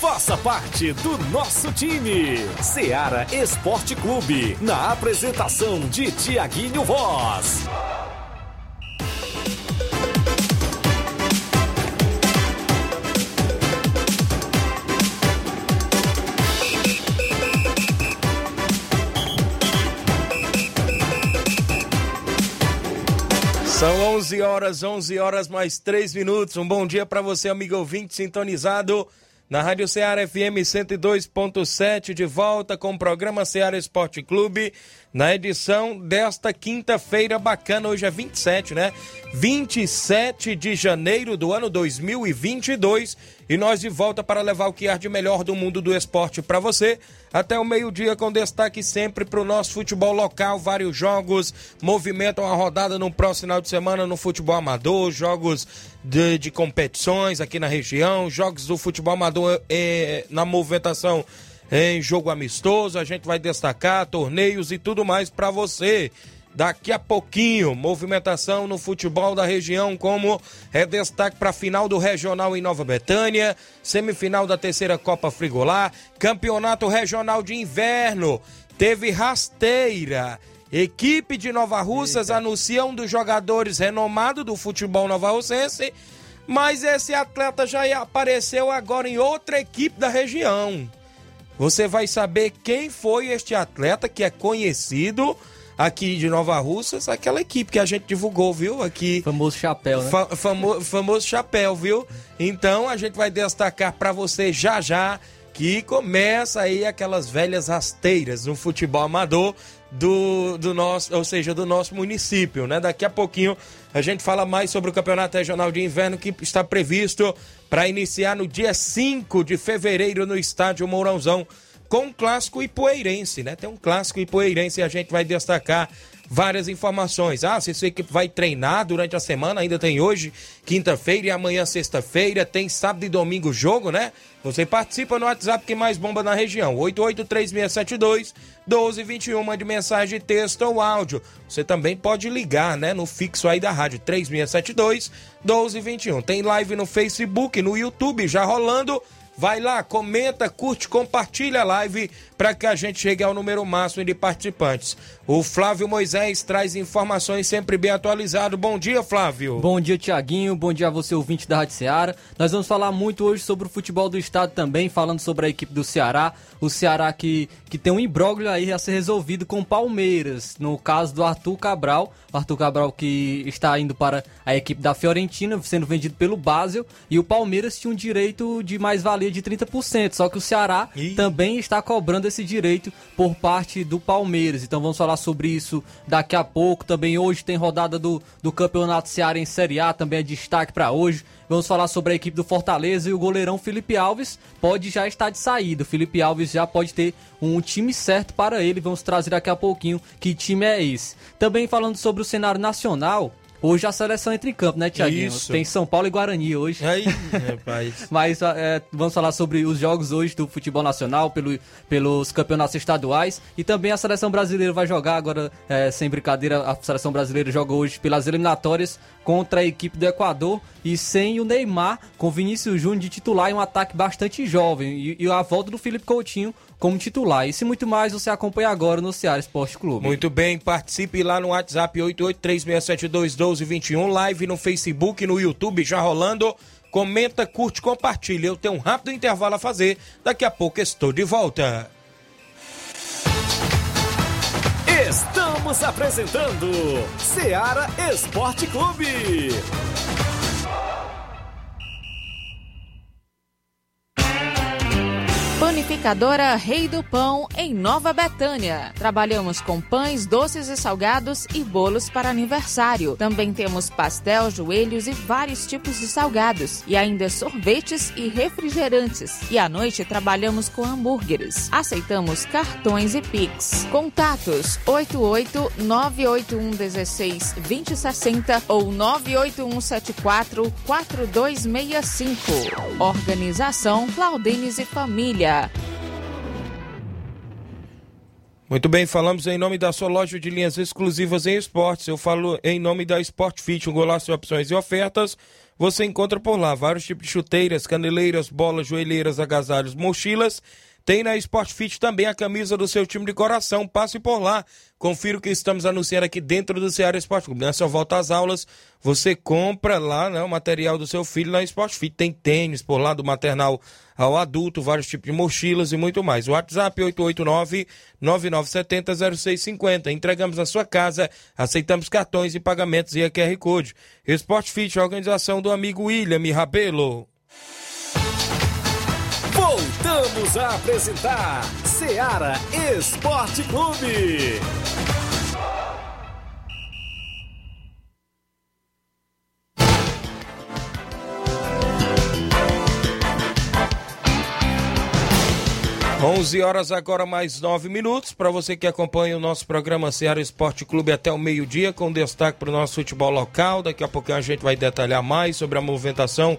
Faça parte do nosso time. Seara Esporte Clube. Na apresentação de Tiaguinho Voz. São 11 horas, 11 horas mais 3 minutos. Um bom dia para você, amigo ouvinte, sintonizado na Rádio Ceará FM 102.7, de volta com o programa Ceará Esporte Clube, na edição desta quinta-feira bacana, hoje é 27, né? 27 de janeiro do ano 2022 e nós de volta para levar o que há de melhor do mundo do esporte para você, até o meio-dia com destaque sempre para o nosso futebol local, vários jogos movimentam a rodada no próximo final de semana no futebol amador, jogos de, de competições aqui na região, jogos do futebol amador é, na movimentação em jogo amistoso, a gente vai destacar torneios e tudo mais para você. Daqui a pouquinho, movimentação no futebol da região, como é destaque para a final do Regional em Nova Betânia, semifinal da terceira Copa Frigolar, campeonato regional de inverno, teve rasteira. Equipe de Nova Russas Eita. anuncia um dos jogadores renomado do futebol nova-russense, mas esse atleta já apareceu agora em outra equipe da região. Você vai saber quem foi este atleta que é conhecido aqui de Nova Russas, aquela equipe que a gente divulgou, viu? Aqui. Famoso chapéu, né? Fa famo famoso chapéu, viu? Então a gente vai destacar para você já já que começa aí aquelas velhas rasteiras no futebol amador do, do nosso, ou seja, do nosso município, né? Daqui a pouquinho a gente fala mais sobre o Campeonato Regional de Inverno que está previsto para iniciar no dia 5 de fevereiro no estádio Mourãozão com um clássico ipueirense, né? Tem um clássico ipueirense e a gente vai destacar várias informações. Ah, se sua equipe vai treinar durante a semana, ainda tem hoje, quinta-feira e amanhã, sexta-feira, tem sábado e domingo jogo, né? Você participa no WhatsApp que mais bomba na região, 883672 1221, mande mensagem, texto ou áudio. Você também pode ligar, né, no fixo aí da rádio, 3672 1221. Tem live no Facebook, no YouTube já rolando Vai lá, comenta, curte, compartilha a live para que a gente chegue ao número máximo de participantes. O Flávio Moisés traz informações sempre bem atualizado. Bom dia, Flávio. Bom dia, Tiaguinho. Bom dia a você, ouvinte da Rádio Ceará. Nós vamos falar muito hoje sobre o futebol do estado também, falando sobre a equipe do Ceará. O Ceará que, que tem um imbróglio aí a ser resolvido com Palmeiras, no caso do Arthur Cabral. O Arthur Cabral que está indo para a equipe da Fiorentina, sendo vendido pelo Basel. E o Palmeiras tinha um direito de mais-valia de 30%. Só que o Ceará Ih. também está cobrando esse direito por parte do Palmeiras. Então vamos falar sobre isso daqui a pouco. Também hoje tem rodada do, do Campeonato Ceará em Série A, também é destaque para hoje. Vamos falar sobre a equipe do Fortaleza e o goleirão Felipe Alves pode já estar de saída. O Felipe Alves já pode ter um time certo para ele. Vamos trazer daqui a pouquinho que time é esse. Também falando sobre o cenário nacional, Hoje a seleção entra em campo, né, Tiaguinho? Tem São Paulo e Guarani hoje. Aí, rapaz. Mas é, vamos falar sobre os jogos hoje do futebol nacional, pelo, pelos campeonatos estaduais. E também a seleção brasileira vai jogar agora, é, sem brincadeira, a seleção brasileira joga hoje pelas eliminatórias contra a equipe do Equador e sem o Neymar, com Vinícius Júnior de titular em um ataque bastante jovem. E, e a volta do Felipe Coutinho como titular. Isso e muito mais você acompanha agora no Ceará Esporte Clube. Muito bem, participe lá no WhatsApp 8836721221, live no Facebook, no YouTube já rolando. Comenta, curte, compartilha. Eu tenho um rápido intervalo a fazer. Daqui a pouco estou de volta. Estamos apresentando Ceará Esporte Clube. Panificadora Rei do Pão, em Nova Betânia. Trabalhamos com pães, doces e salgados e bolos para aniversário. Também temos pastel, joelhos e vários tipos de salgados. E ainda sorvetes e refrigerantes. E à noite trabalhamos com hambúrgueres. Aceitamos cartões e Pix. Contatos 88 981 16 2060 ou 981 74 4265. Organização Claudines e Família. Muito bem, falamos em nome da sua loja de linhas exclusivas em esportes. Eu falo em nome da Sport Fit, um golaço de opções e ofertas. Você encontra por lá vários tipos de chuteiras, caneleiras, bolas, joelheiras, agasalhos, mochilas tem na Sport Fit também a camisa do seu time de coração. Passe por lá. Confira o que estamos anunciando aqui dentro do Ceará Esporte Clube. Nessa volta às aulas, você compra lá né, o material do seu filho na Sport Fit. Tem tênis por lá, do maternal ao adulto, vários tipos de mochilas e muito mais. WhatsApp 889-9970-0650. Entregamos na sua casa, aceitamos cartões e pagamentos e QR Code. Sport Fit, organização do amigo William Rabelo. Voltamos a apresentar Seara Esporte Clube. 11 horas agora mais 9 minutos. Para você que acompanha o nosso programa Ceará Esporte Clube até o meio-dia, com destaque para o nosso futebol local. Daqui a pouquinho a gente vai detalhar mais sobre a movimentação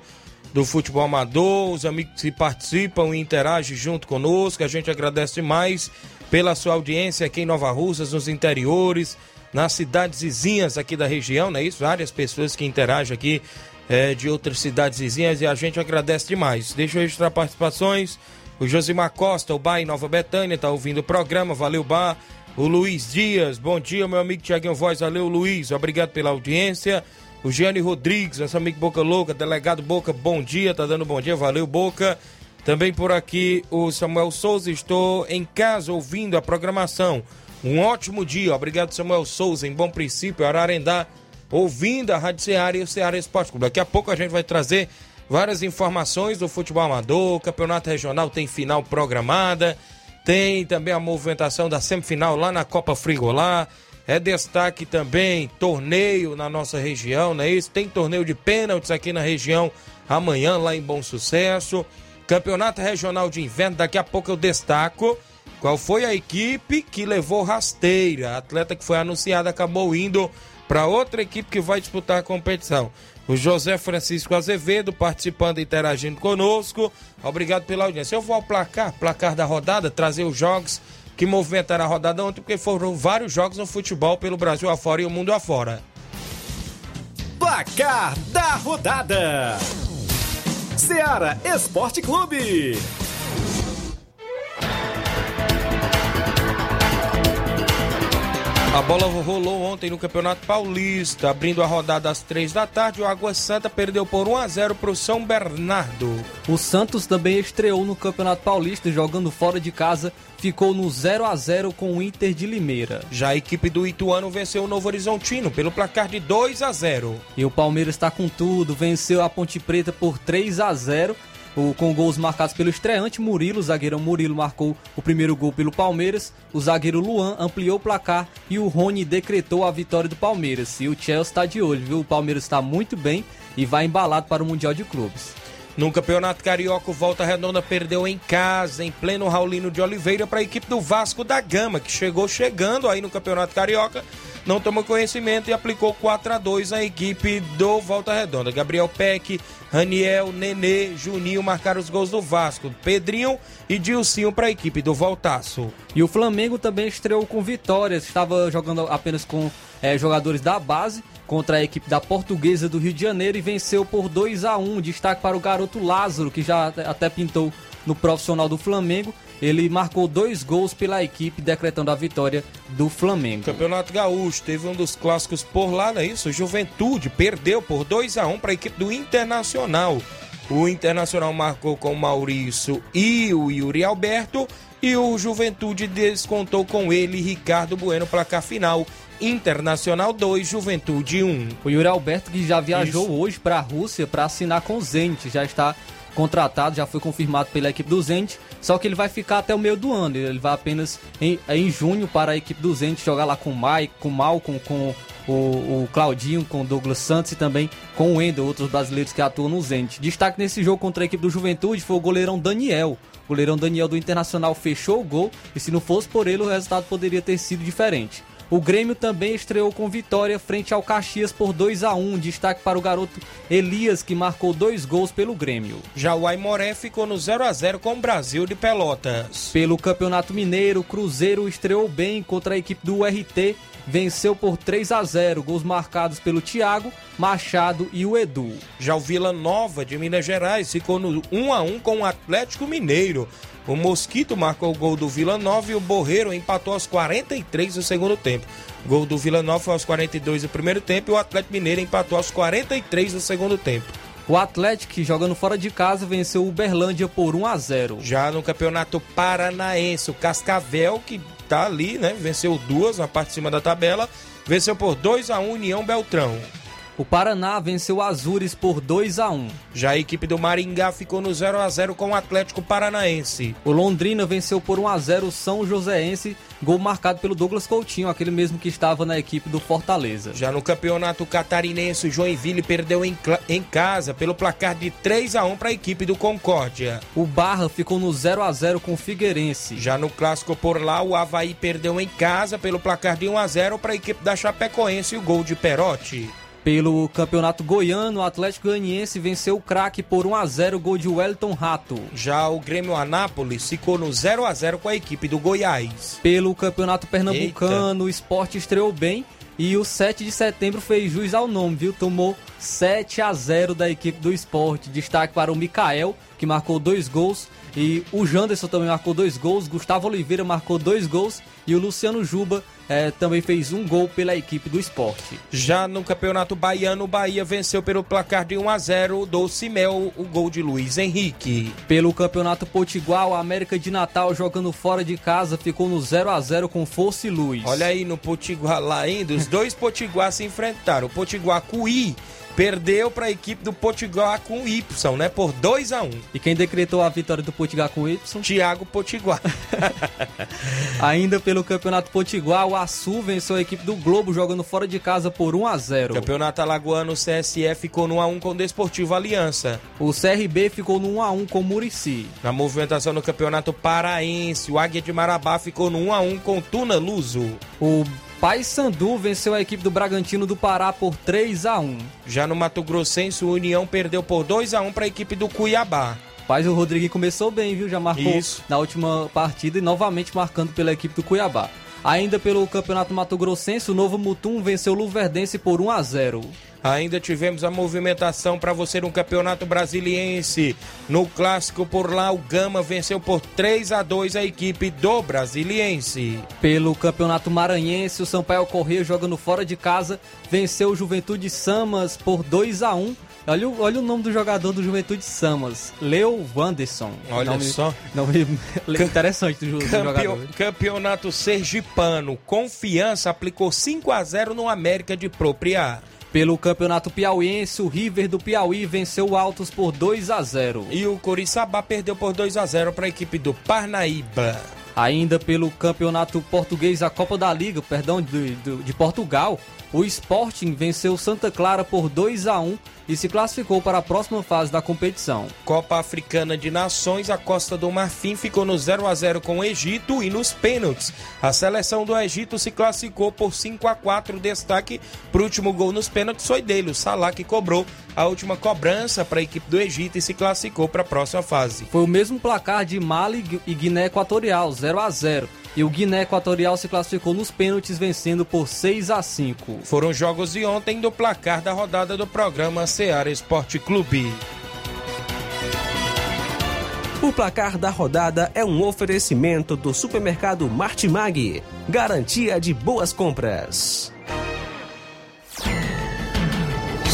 do futebol amador, os amigos que participam e interagem junto conosco. A gente agradece demais pela sua audiência aqui em Nova Russas, nos interiores, nas cidades vizinhas aqui da região, não é isso? Várias pessoas que interagem aqui é, de outras cidades vizinhas e a gente agradece demais. Deixa eu registrar participações. O Josimar Costa, o Bar em Nova Betânia, está ouvindo o programa. Valeu, Bar. O Luiz Dias, bom dia, meu amigo Tiaguinho Voz. Valeu, Luiz. Obrigado pela audiência. O Gianni Rodrigues, nosso amigo Boca Louca, delegado Boca, bom dia, tá dando bom dia, valeu Boca. Também por aqui o Samuel Souza, estou em casa ouvindo a programação. Um ótimo dia, obrigado Samuel Souza, em bom princípio, Ararendá, ouvindo a Rádio Ceará e o Ceará Esporte Clube. Daqui a pouco a gente vai trazer várias informações do futebol amador, campeonato regional tem final programada, tem também a movimentação da semifinal lá na Copa Frigolá, é destaque também torneio na nossa região, não é isso? Tem torneio de pênaltis aqui na região amanhã, lá em Bom Sucesso. Campeonato Regional de Inverno, daqui a pouco eu destaco qual foi a equipe que levou rasteira. A atleta que foi anunciada acabou indo para outra equipe que vai disputar a competição. O José Francisco Azevedo participando e interagindo conosco. Obrigado pela audiência. Eu vou ao placar, placar da rodada, trazer os jogos que movimentaram a rodada ontem, porque foram vários jogos no futebol pelo Brasil afora e o mundo afora. Placar da rodada: Seara Esporte Clube. A bola rolou ontem no Campeonato Paulista, abrindo a rodada às três da tarde. O Água Santa perdeu por 1 a 0 para o São Bernardo. O Santos também estreou no Campeonato Paulista, jogando fora de casa, ficou no 0 a 0 com o Inter de Limeira. Já a equipe do Ituano venceu o Novo Horizontino pelo placar de 2 a 0. E o Palmeiras está com tudo, venceu a Ponte Preta por 3 a 0 o, com gols marcados pelo estreante Murilo. O zagueirão Murilo marcou o primeiro gol pelo Palmeiras. O zagueiro Luan ampliou o placar e o Rony decretou a vitória do Palmeiras. E o Chelsea está de olho, viu? O Palmeiras está muito bem e vai embalado para o Mundial de Clubes. No Campeonato Carioca, o Volta Redonda perdeu em casa, em pleno Raulino de Oliveira, para a equipe do Vasco da Gama, que chegou chegando aí no Campeonato Carioca, não tomou conhecimento e aplicou 4 a 2 à equipe do Volta Redonda. Gabriel Peck, Raniel, Nenê, Juninho marcaram os gols do Vasco. Pedrinho e Dilcinho para a equipe do Voltaço. E o Flamengo também estreou com vitórias. Estava jogando apenas com é, jogadores da base contra a equipe da Portuguesa do Rio de Janeiro e venceu por 2 a 1 Destaque para o garoto Lázaro, que já até pintou no profissional do Flamengo. Ele marcou dois gols pela equipe, decretando a vitória do Flamengo. Campeonato Gaúcho teve um dos clássicos por lá, não é isso? Juventude perdeu por 2 a 1 para a equipe do Internacional. O Internacional marcou com o Maurício e o Yuri Alberto. E o Juventude descontou com ele Ricardo Bueno, placar final. Internacional 2, Juventude 1. O Yuri Alberto que já viajou Isso. hoje para a Rússia para assinar com o Zenit, já está contratado, já foi confirmado pela equipe do Zenit Só que ele vai ficar até o meio do ano. Ele vai apenas em, em junho para a equipe do Zenit jogar lá com o Mike, com o Malcolm, com o, o Claudinho, com o Douglas Santos e também com o Wendel, outros brasileiros que atuam no Zenit. Destaque nesse jogo contra a equipe do Juventude foi o goleirão Daniel. O goleirão Daniel do Internacional fechou o gol e se não fosse por ele o resultado poderia ter sido diferente. O Grêmio também estreou com vitória frente ao Caxias por 2 a 1 Destaque para o garoto Elias, que marcou dois gols pelo Grêmio. Já o Aimoré ficou no 0 a 0 com o Brasil de Pelotas. Pelo Campeonato Mineiro, o Cruzeiro estreou bem contra a equipe do URT venceu por 3 a 0, gols marcados pelo Thiago, Machado e o Edu. Já o Vila Nova de Minas Gerais ficou no 1 a 1 com o Atlético Mineiro. O Mosquito marcou o gol do Vila Nova e o Borreiro empatou aos 43 do segundo tempo. gol do Vila Nova foi aos 42 do primeiro tempo e o Atlético Mineiro empatou aos 43 do segundo tempo. O Atlético, jogando fora de casa, venceu o Uberlândia por 1 a 0. Já no Campeonato Paranaense, o Cascavel, que tá ali, né? Venceu duas na parte de cima da tabela. Venceu por 2 a 1 União Beltrão. O Paraná venceu o Azures por 2 a 1. Já a equipe do Maringá ficou no 0 a 0 com o Atlético Paranaense. O Londrina venceu por 1 a 0 o São Joséense, gol marcado pelo Douglas Coutinho, aquele mesmo que estava na equipe do Fortaleza. Já no Campeonato Catarinense, o Joinville perdeu em, em casa pelo placar de 3 a 1 para a equipe do Concórdia. O Barra ficou no 0 a 0 com o Figueirense. Já no clássico por lá, o Havaí perdeu em casa pelo placar de 1 a 0 para a equipe da Chapecoense e o gol de Perotti. Pelo Campeonato Goiano, o Atlético Goianiense venceu o craque por 1 a 0 gol de Wellington Rato. Já o Grêmio Anápolis ficou no 0 a 0 com a equipe do Goiás. Pelo Campeonato Pernambucano, Eita. o esporte estreou bem e o 7 de setembro fez jus ao nome, viu? Tomou 7 a 0 da equipe do esporte. Destaque para o Mikael, que marcou dois gols. E o Janderson também marcou dois gols. Gustavo Oliveira marcou dois gols. E o Luciano Juba é, também fez um gol pela equipe do esporte. Já no Campeonato Baiano, o Bahia venceu pelo placar de 1 a 0 do Cimel, o gol de Luiz Henrique. Pelo Campeonato Potiguar, o América de Natal jogando fora de casa ficou no 0 a 0 com Força e Luz. Olha aí no Potiguar lá ainda, os dois Potiguar se enfrentaram. O Potiguar Cuí Perdeu para a equipe do Potiguar com Y, né? Por 2 a 1 um. E quem decretou a vitória do Potiguar com Y? Thiago Potiguar. Ainda pelo Campeonato Potiguar, o Açu venceu a equipe do Globo jogando fora de casa por 1 a 0. Campeonato Alagoano, o CSE ficou no 1 a 1 com o Desportivo Aliança. O CRB ficou no 1 a 1 com o Murici. Na movimentação no Campeonato Paraense, o Águia de Marabá ficou no 1 a 1 com o Tuna Luso. O Paysandu venceu a equipe do Bragantino do Pará por 3 a 1. Já no Mato Grossense, o União perdeu por 2 a 1 para a equipe do Cuiabá. Paz o Rodrigo começou bem, viu? Já marcou Isso. na última partida e novamente marcando pela equipe do Cuiabá. Ainda pelo Campeonato Mato Grossense, o Novo Mutum venceu o Luverdense por 1 a 0. Ainda tivemos a movimentação para você no Campeonato Brasiliense. No clássico por lá, o Gama venceu por 3 a 2 a equipe do Brasiliense. Pelo Campeonato Maranhense, o Sampaio Correia jogando fora de casa venceu o Juventude Samas por 2 a 1 Olha, olha o nome do jogador do Juventude Samas, Leo Wanderson. Olha nome, só. Nome interessante do, do jogador. Campeonato Sergipano. Confiança aplicou 5 a 0 no América de Propriar. Pelo Campeonato Piauiense, o River do Piauí venceu o Altos por 2 a 0. E o Coriçaba perdeu por 2 a 0 para a equipe do Parnaíba. Ainda pelo Campeonato Português, a Copa da Liga, perdão, de, de, de Portugal, o Sporting venceu Santa Clara por 2 a 1 e se classificou para a próxima fase da competição. Copa Africana de Nações, a Costa do Marfim ficou no 0 a 0 com o Egito e nos pênaltis. A seleção do Egito se classificou por 5 a 4 destaque para o último gol nos pênaltis foi dele, o Salah que cobrou a última cobrança para a equipe do Egito e se classificou para a próxima fase. Foi o mesmo placar de Mali e Guiné Equatorial, 0 a 0 e o Guiné Equatorial se classificou nos pênaltis vencendo por 6 a 5. Foram jogos de ontem do placar da rodada do programa Seara Esporte Clube. O placar da rodada é um oferecimento do supermercado Martimag, garantia de boas compras.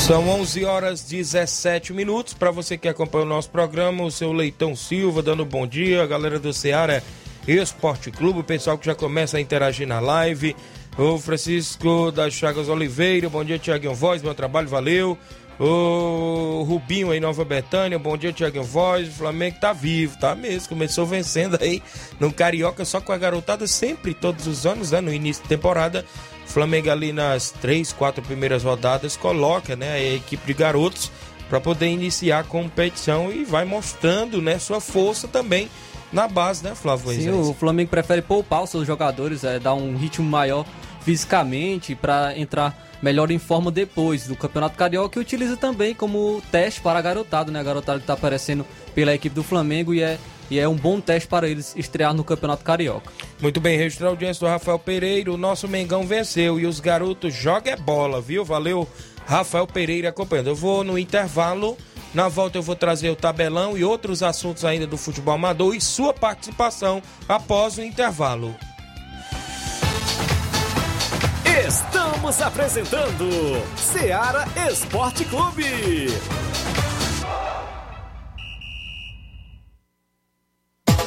São 11 horas 17 minutos. Para você que acompanha o nosso programa, o seu Leitão Silva dando bom dia, a galera do Ceará Esporte Clube, o pessoal que já começa a interagir na live. O Francisco das Chagas Oliveira, bom dia, Tiaguinho Voz, bom trabalho, valeu. O Rubinho aí, Nova Betânia, bom dia, Tiaguinho Voz. O Flamengo tá vivo, tá mesmo. Começou vencendo aí no Carioca, só com a garotada, sempre, todos os anos, né? No início de temporada. O Flamengo ali nas três, quatro primeiras rodadas coloca, né? A equipe de garotos para poder iniciar a competição e vai mostrando, né? Sua força também na base, né, Flávio? Sim, o Flamengo prefere poupar os seus jogadores, é, dar um ritmo maior fisicamente para entrar melhor em forma depois do Campeonato Carioca e utiliza também como teste para a garotada, né? A garotada que está aparecendo pela equipe do Flamengo e é, e é um bom teste para eles estrear no Campeonato Carioca. Muito bem, registrar a audiência do Rafael Pereira. O nosso Mengão venceu e os garotos jogam é bola, viu? Valeu, Rafael Pereira acompanhando. Eu vou no intervalo. Na volta eu vou trazer o tabelão e outros assuntos ainda do futebol amador e sua participação após o intervalo. Estamos apresentando Seara Esporte Clube.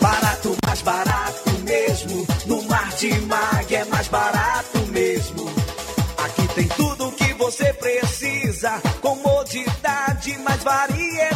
Barato, mais barato mesmo. No Martimag é mais barato mesmo. Aqui tem tudo o que você precisa. Comodidade, mais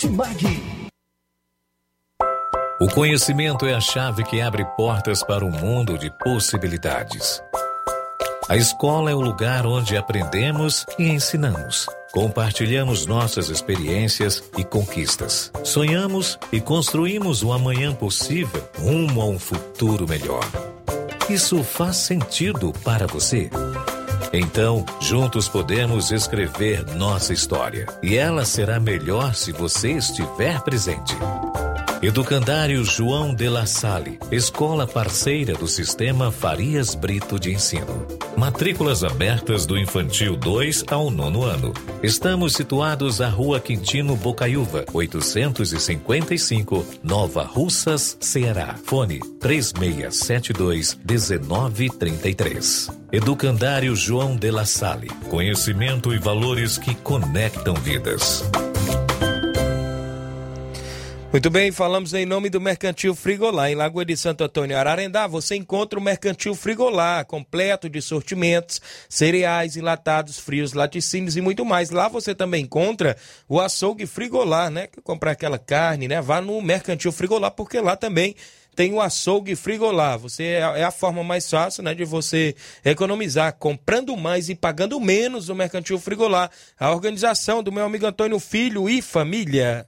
Martimag. O conhecimento é a chave que abre portas para um mundo de possibilidades. A escola é o lugar onde aprendemos e ensinamos. Compartilhamos nossas experiências e conquistas. Sonhamos e construímos um amanhã possível rumo a um futuro melhor. Isso faz sentido para você? Então, juntos podemos escrever nossa história. E ela será melhor se você estiver presente. Educandário João de La Salle, escola parceira do Sistema Farias Brito de Ensino. Matrículas abertas do infantil 2 ao nono ano. Estamos situados à Rua Quintino Bocaiúva, 855, Nova Russas, Ceará. Fone 3672 1933. Educandário João de La Salle. Conhecimento e valores que conectam vidas. Muito bem, falamos em nome do Mercantil Frigolá, em Lagoa de Santo Antônio, Ararendá. Você encontra o Mercantil Frigolá, completo de sortimentos, cereais, enlatados, frios, laticínios e muito mais. Lá você também encontra o açougue Frigolá, né? Que comprar aquela carne, né? Vá no Mercantil Frigolá, porque lá também tem o açougue Frigolá. Você é a forma mais fácil, né, de você economizar, comprando mais e pagando menos no Mercantil Frigolá. A organização do meu amigo Antônio Filho e família.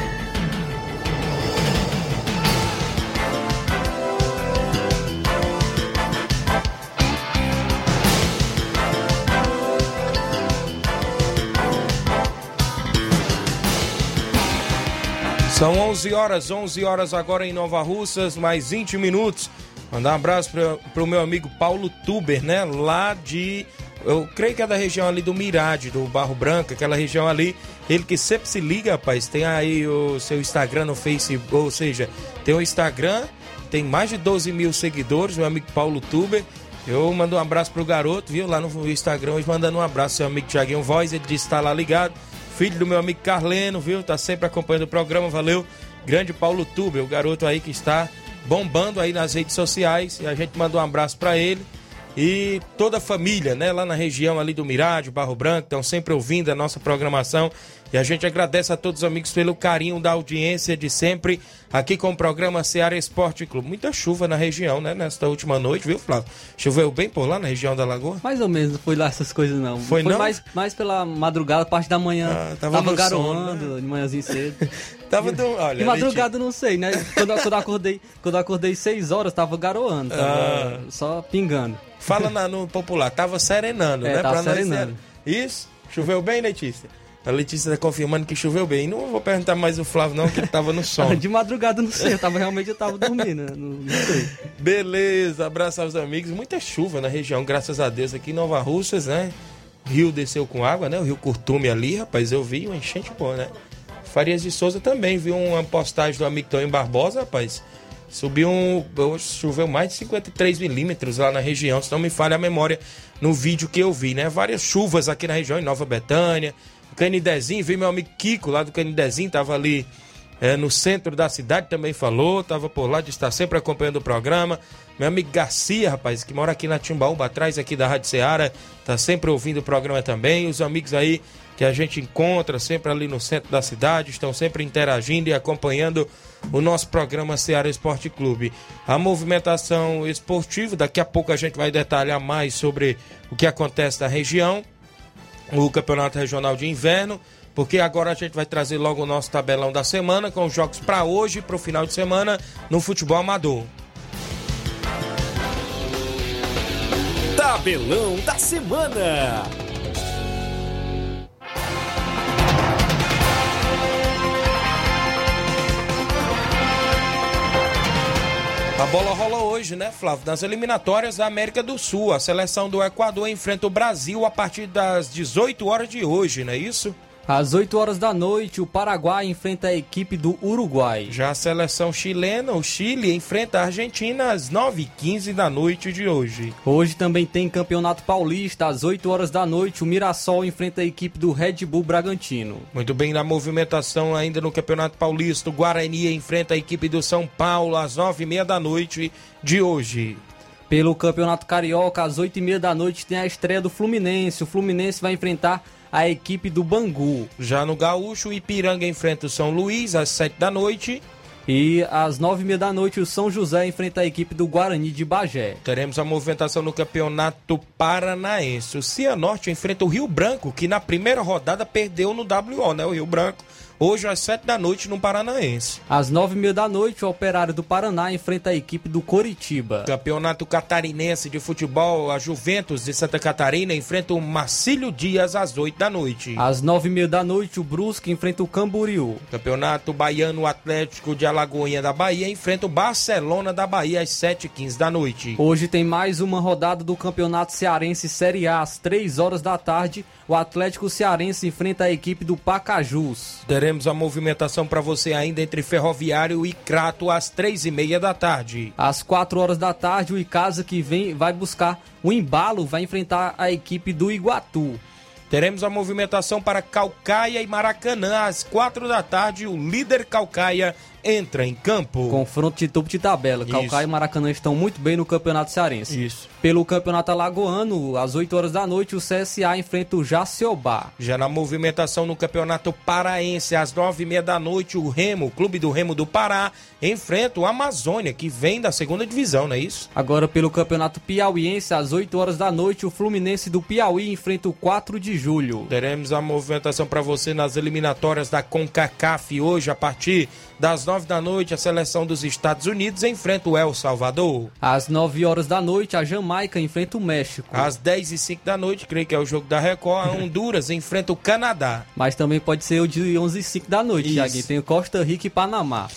São 11 horas, 11 horas agora em Nova Russas, mais 20 minutos. Mandar um abraço para o meu amigo Paulo Tuber, né? Lá de. Eu creio que é da região ali do Mirade, do Barro Branco, aquela região ali. Ele que sempre se liga, rapaz. Tem aí o seu Instagram no Facebook, ou seja, tem o Instagram, tem mais de 12 mil seguidores, meu amigo Paulo Tuber. Eu mando um abraço pro garoto, viu? Lá no Instagram, hoje mandando um abraço, seu amigo Tiaguinho Voz, ele disse que tá lá ligado. Filho do meu amigo Carleno, viu? Tá sempre acompanhando o programa, valeu. Grande Paulo Tuber, o garoto aí que está bombando aí nas redes sociais. E a gente manda um abraço para ele. E toda a família, né, lá na região ali do Mirade, Barro Branco, estão sempre ouvindo a nossa programação. E a gente agradece a todos os amigos pelo carinho da audiência de sempre aqui com o programa Ceará Esporte Clube. Muita chuva na região, né, nesta última noite, viu, Flávio? Choveu bem por lá na região da Lagoa? Mais ou menos, não foi lá essas coisas não. Foi, não? Mais, mais pela madrugada, parte da manhã. Ah, tava tava garoando sono, de manhãzinho cedo. Tava do, olha, De madrugada não sei, né? Quando, quando acordei, quando acordei 6 horas, tava garoando, tava Ah. só pingando. Fala na- no popular, tava serenando, É, né? tava Pra nós serenando. ser- Isso? Choveu bem, Letícia? A Letícia tá confirmando que choveu bem. Não vou perguntar mais o Flávio, não, que ele tava no sono. De madrugada não sei, eu tava realmente eu tava dormindo, né? não, não sei. Beleza, abraço aos amigos. Muita chuva na região, graças a Deus, aqui em Nova Russas, né? Rio desceu com água, né? O rio Curtume ali, rapaz, eu vi uma enchente boa, né? Farias de Souza também, viu uma postagem do amigo Tonho Barbosa, rapaz. Subiu um. Choveu mais de 53 milímetros lá na região, se não me falha a memória no vídeo que eu vi, né? Várias chuvas aqui na região, em Nova Betânia. Canidezinho, vi meu amigo Kiko lá do Canidezinho, tava ali é, no centro da cidade, também falou, tava por lá, de estar sempre acompanhando o programa. Meu amigo Garcia, rapaz, que mora aqui na Timbaúba, atrás aqui da Rádio Ceará, tá sempre ouvindo o programa também. Os amigos aí que a gente encontra sempre ali no centro da cidade, estão sempre interagindo e acompanhando o nosso programa Ceará Esporte Clube. A movimentação esportiva, daqui a pouco a gente vai detalhar mais sobre o que acontece na região, o Campeonato Regional de Inverno, porque agora a gente vai trazer logo o nosso tabelão da semana com os jogos para hoje e para o final de semana no futebol amador. Tabelão da semana. A bola rola hoje, né, Flávio? Nas eliminatórias da América do Sul. A seleção do Equador enfrenta o Brasil a partir das 18 horas de hoje, não é isso? Às 8 horas da noite, o Paraguai enfrenta a equipe do Uruguai. Já a seleção chilena, o Chile, enfrenta a Argentina às 9h15 da noite de hoje. Hoje também tem Campeonato Paulista, às 8 horas da noite, o Mirassol enfrenta a equipe do Red Bull Bragantino. Muito bem, na movimentação ainda no Campeonato Paulista, o Guarani enfrenta a equipe do São Paulo às 9h30 da noite de hoje. Pelo Campeonato Carioca, às 8 e meia da noite, tem a estreia do Fluminense. O Fluminense vai enfrentar a equipe do Bangu. Já no Gaúcho, o Ipiranga enfrenta o São Luís às 7 da noite. E às 9 e meia da noite, o São José enfrenta a equipe do Guarani de Bagé. Teremos a movimentação no Campeonato Paranaense. O Cianorte enfrenta o Rio Branco, que na primeira rodada perdeu no WO, né? O Rio Branco. Hoje às 7 da noite no Paranaense. Às 9 e meia da noite, o Operário do Paraná enfrenta a equipe do Coritiba. Campeonato Catarinense de Futebol, a Juventus de Santa Catarina enfrenta o Marcílio Dias às 8 da noite. Às 9 e meia da noite, o Brusque enfrenta o Camboriú. Campeonato Baiano Atlético de Alagoinha da Bahia enfrenta o Barcelona da Bahia às 7h15 da noite. Hoje tem mais uma rodada do Campeonato Cearense Série A. Às 3 horas da tarde, o Atlético Cearense enfrenta a equipe do Pacajus. Teremos a movimentação para você ainda entre Ferroviário e Crato às 3h30 da tarde. Às 4 horas da tarde, o Icasa que vem vai buscar o embalo, vai enfrentar a equipe do Iguatu. Teremos a movimentação para Calcaia e Maracanã às 4 da tarde. O líder Calcaia entra em campo. Confronto de topo de tabela. Isso. Calcaia e Maracanã estão muito bem no Campeonato Cearense. Isso. Pelo Campeonato Alagoano, às 8 horas da noite, o CSA enfrenta o Jaciobá. Já na movimentação no Campeonato Paraense, às nove e meia da noite, o Remo, o Clube do Remo do Pará, enfrenta o Amazônia, que vem da segunda divisão, não é isso? Agora, pelo Campeonato Piauiense, às 8 horas da noite, o Fluminense do Piauí enfrenta o 4 de julho. Teremos a movimentação para você nas eliminatórias da CONCACAF hoje, a partir das nove da noite, a seleção dos Estados Unidos enfrenta o El Salvador. Às 9 horas da noite, a Jamaica enfrenta o México. Às 10 e 5 da noite, creio que é o jogo da Record, a Honduras enfrenta o Canadá. Mas também pode ser o de 11 e 5 da noite. Thiaguinho. Tem o Costa Rica e Panamá.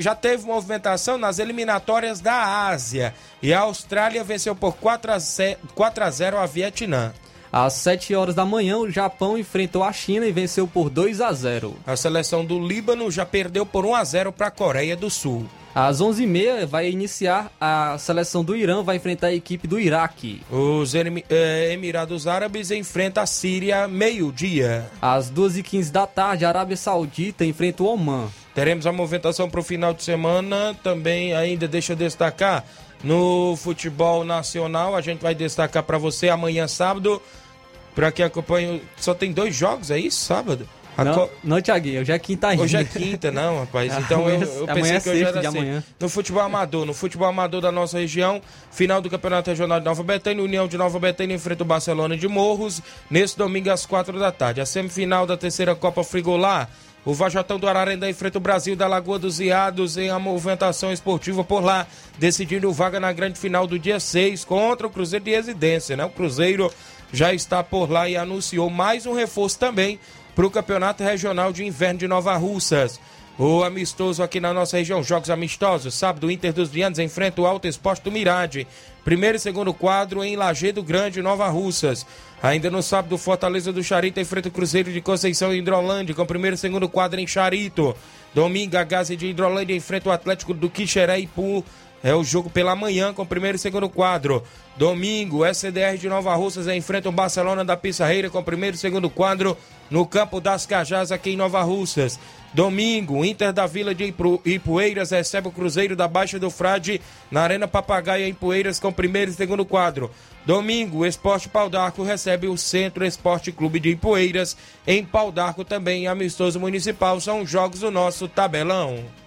Já teve movimentação nas eliminatórias da Ásia e a Austrália venceu por 4 a 0, 4 a 0 a Vietnã. Às 7 horas da manhã, o Japão enfrentou a China e venceu por 2 a 0. A seleção do Líbano já perdeu por 1 a 0 para a Coreia do Sul. Às 11h30 vai iniciar a seleção do Irã, vai enfrentar a equipe do Iraque. Os eh, Emirados Árabes enfrentam a Síria meio-dia. Às 2h15 da tarde, a Arábia Saudita enfrenta o Oman. Teremos a movimentação para o final de semana. Também ainda deixa eu destacar no futebol nacional. A gente vai destacar para você amanhã sábado. Para quem acompanha, só tem dois jogos, é isso? Sábado? A Não, co- não Thiaguinho, hoje é quinta ainda. Hoje é quinta, não, rapaz. Então eu, Amanhã- eu amanhã pensei é que hoje era de assim. amanhã. No futebol amador, no futebol amador da nossa região, final do Campeonato Regional de Nova Betânia, União de Nova Betânia enfrenta o Barcelona de Morros, nesse domingo às quatro da tarde. A semifinal da terceira Copa Frigolá O Vajotão do Ararendá enfrenta o Brasil da Lagoa dos Iados em a movimentação esportiva por lá, decidindo vaga na grande final do dia 6 contra o Cruzeiro de Residência, né? O Cruzeiro já está por lá e anunciou mais um reforço também para o Campeonato Regional de Inverno de Nova Russas. O amistoso aqui na nossa região, jogos amistosos. Sábado, Inter dos Vianos enfrenta o Alto Esporte do Mirade. Primeiro e segundo quadro em Lagedo Grande, Nova Russas. Ainda no sábado, Fortaleza do Charito enfrenta o Cruzeiro de Conceição em Hidrolândia, com primeiro e segundo quadro em Charito. Domingo, a Gaze de Hidrolândia enfrenta o Atlético do Quixeré e Pu. É o jogo pela manhã com primeiro e segundo quadro. Domingo, SDR de Nova Russas enfrenta o Barcelona da Pissarreira com primeiro e segundo quadro no campo das Cajás aqui em Nova Russas. Domingo, Inter da Vila de Ipueiras recebe o Cruzeiro da Baixa do Frade na Arena Papagaia em Poeiras com primeiro e segundo quadro. Domingo, o Esporte Pau d'Arco recebe o Centro Esporte Clube de Ipueiras em Pau d'Arco também amistoso municipal. São jogos do nosso tabelão.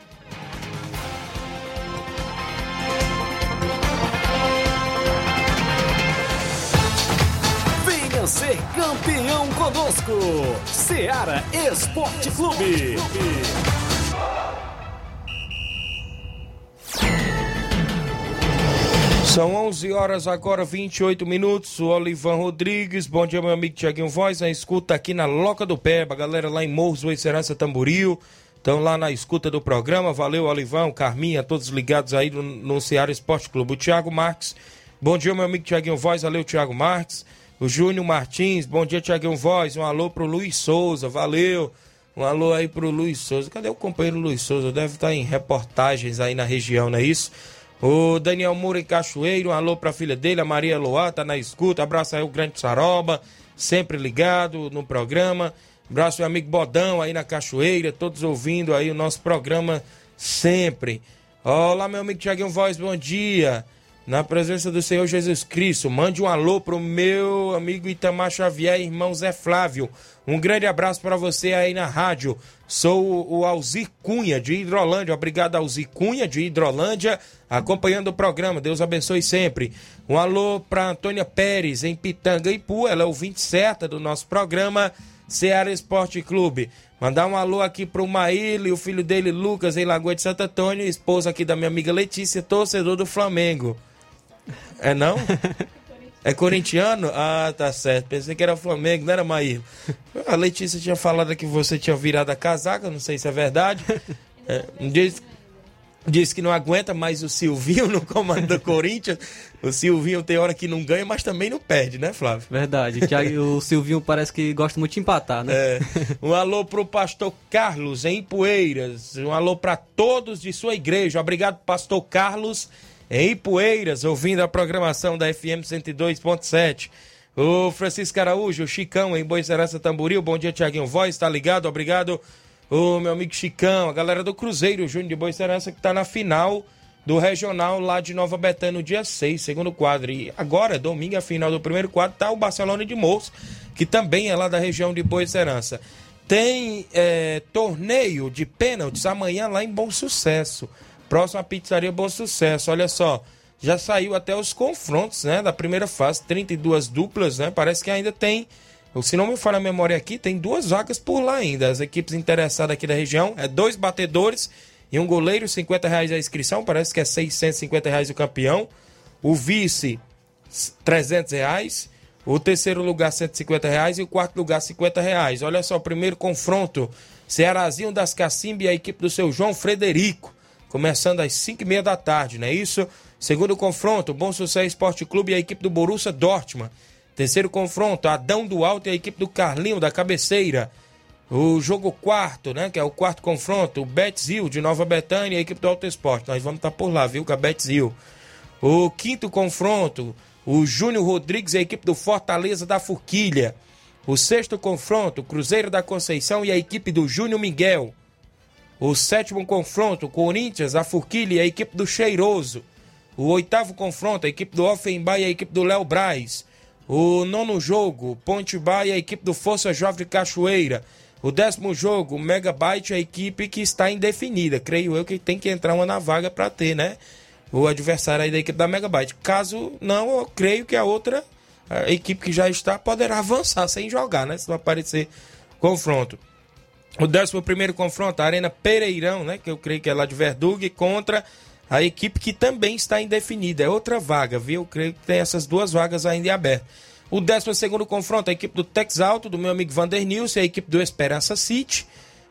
Ser campeão conosco. Seara Esporte Clube. São 11 horas agora, 28 minutos. O Olivan Rodrigues, bom dia, meu amigo Tiaguinho Voz, na escuta aqui na Loca do Peba. Galera lá em Morros, Serança Tamboril, estão lá na escuta do programa. Valeu, Olivão, Carminha, todos ligados aí no, no Ceará Esporte Clube. O Thiago Marques, bom dia, meu amigo Tiaguinho Voz, valeu, Thiago Marques. O Júnior Martins, bom dia, Tiaguinho Voz. Um alô pro Luiz Souza, valeu. Um alô aí pro Luiz Souza. Cadê o companheiro Luiz Souza? Deve estar em reportagens aí na região, não é isso? O Daniel Moura em Cachoeiro, um alô pra filha dele, a Maria Loá, tá na escuta. Abraço aí o Grande Saroba, sempre ligado no programa. Abraço meu amigo Bodão aí na Cachoeira, todos ouvindo aí o nosso programa sempre. Olá, meu amigo Tiaguinho Voz, bom dia. Na presença do Senhor Jesus Cristo, mande um alô pro meu amigo Itamar Xavier, irmão Zé Flávio. Um grande abraço para você aí na rádio. Sou o Alzir Cunha de Hidrolândia. Obrigado, Alzir Cunha de Hidrolândia, acompanhando o programa. Deus abençoe sempre. Um alô para Antônia Pérez, em Pitanga Ipu. Ela é ouvinte certa do nosso programa Ceará Esporte Clube. Mandar um alô aqui pro Maíli, o filho dele, Lucas, em Lagoa de Santo Antônio, esposa aqui da minha amiga Letícia, torcedor do Flamengo. É não? É corintiano? Ah, tá certo. Pensei que era Flamengo, não era Maíra. A Letícia tinha falado que você tinha virado a casaca, não sei se é verdade. É, diz, diz que não aguenta mais o Silvinho no comando do Corinthians. O Silvinho tem hora que não ganha, mas também não perde, né, Flávio? Verdade. o Silvinho parece que gosta muito de empatar, né? É. Um alô pro pastor Carlos em Poeiras. Um alô para todos de sua igreja. Obrigado, pastor Carlos em Ipueiras, ouvindo a programação da FM 102.7. O Francisco Araújo, o Chicão em Boicerança Tamboril. Bom dia, Tiaguinho Voz, tá ligado? Obrigado. O meu amigo Chicão, a galera do Cruzeiro, Júnior de Boicerança, que tá na final do Regional lá de Nova Betânia no dia 6, segundo quadro. E agora, domingo, a final do primeiro quadro, tá o Barcelona de Moço, que também é lá da região de Boicerança. Tem é, torneio de pênaltis amanhã lá em Bom Sucesso. Próxima pizzaria Bom Sucesso. Olha só, já saiu até os confrontos, né, da primeira fase, 32 duplas, né? Parece que ainda tem, se não me falha a memória aqui, tem duas vagas por lá ainda. As equipes interessadas aqui da região, é dois batedores e um goleiro, 50 reais a inscrição, parece que é 650 reais o campeão. O vice, 300 reais. O terceiro lugar, 150 reais. E o quarto lugar, 50 reais. Olha só, primeiro confronto. Cearazinho das Cacimba e a equipe do seu João Frederico começando às 5 e meia da tarde, não é isso? Segundo confronto, Bom Sucesso Esporte Clube e a equipe do Borussia Dortmund. Terceiro confronto, Adão do Alto e a equipe do Carlinho da Cabeceira. O jogo quarto, né? Que é o quarto confronto, o Betzil de Nova Betânia e a equipe do Alto Esporte. Nós vamos estar tá por lá, viu? Com a Betzil. O quinto confronto, o Júnior Rodrigues e a equipe do Fortaleza da Forquilha. O sexto confronto, Cruzeiro da Conceição e a equipe do Júnior Miguel. O sétimo confronto, Corinthians, a Forquilha e a equipe do Cheiroso. O oitavo confronto, a equipe do Offenbach e a equipe do Léo Braz. O nono jogo, Ponte Bay e a equipe do Força Jovem de Cachoeira. O décimo jogo, Megabyte, a equipe que está indefinida. Creio eu que tem que entrar uma na vaga para ter, né? O adversário aí da equipe da Megabyte. Caso não, eu creio que a outra a equipe que já está poderá avançar sem jogar, né? Se não aparecer confronto. O 11 confronto, a Arena Pereirão, né? Que eu creio que é lá de Verdug, contra a equipe que também está indefinida. É outra vaga, viu? Eu creio que tem essas duas vagas ainda em aberto. O 12 confronto, a equipe do Tex Alto, do meu amigo Vander Nilson, e a equipe do Esperança City.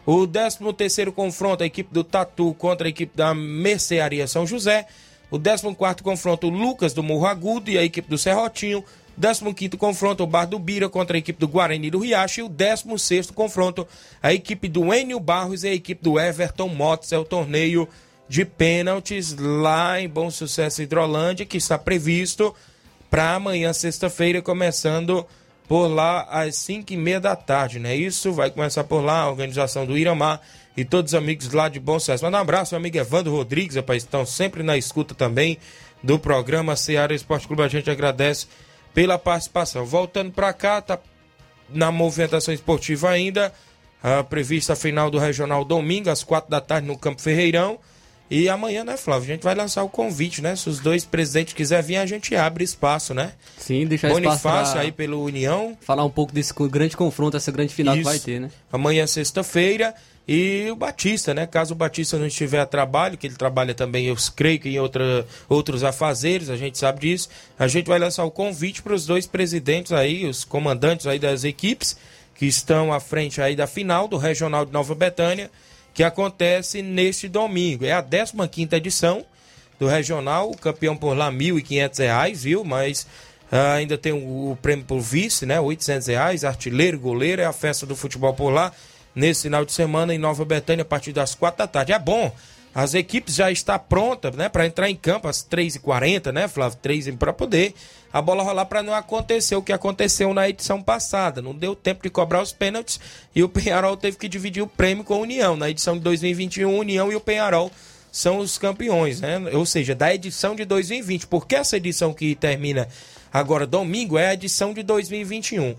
O 13 confronto, a equipe do Tatu contra a equipe da Mercearia São José. O 14 confronto, o Lucas do Morro Agudo e a equipe do Serrotinho. 15 confronto, o Bar do Bira contra a equipe do Guarani do Riacho. E o 16 confronto, a equipe do Enio Barros e a equipe do Everton Motos. É o torneio de pênaltis lá em Bom Sucesso Hidrolândia, que está previsto para amanhã, sexta-feira, começando por lá às 5 e meia da tarde, né? Isso vai começar por lá, a organização do Iramar e todos os amigos lá de Bom Sucesso. Manda um abraço, meu amigo Evandro Rodrigues, rapaz, estão sempre na escuta também do programa Ceará Esporte Clube. A gente agradece pela participação. Voltando para cá, tá na movimentação esportiva ainda, a prevista final do Regional domingo, às quatro da tarde, no Campo Ferreirão. E amanhã, né, Flávio? A gente vai lançar o convite, né? Se os dois presidentes quiserem vir, a gente abre espaço, né? Sim, deixar Bonifácio espaço pra aí pelo União. falar um pouco desse grande confronto, essa grande final que vai ter, né? Amanhã, sexta-feira. E o Batista, né? Caso o Batista não estiver a trabalho, que ele trabalha também, eu creio que em outra, outros afazeres, a gente sabe disso. A gente vai lançar o convite para os dois presidentes aí, os comandantes aí das equipes que estão à frente aí da final do Regional de Nova Betânia que acontece neste domingo. É a 15 edição do Regional, o campeão por lá R$ 1.500, viu? Mas ah, ainda tem o, o, prêmio por vice, né? 800 reais, artilheiro, goleiro, é a festa do futebol por lá, nesse final de semana em Nova Betânia, a partir das quatro da tarde. É bom, as equipes já estão prontas, né, para entrar em campo às 3h40, né, Flávio? 3 para poder a bola rolar para não acontecer o que aconteceu na edição passada. Não deu tempo de cobrar os pênaltis e o Penharol teve que dividir o prêmio com a União. Na edição de 2021, União e o Penharol são os campeões, né? Ou seja, da edição de 2020. Porque essa edição que termina agora domingo é a edição de 2021.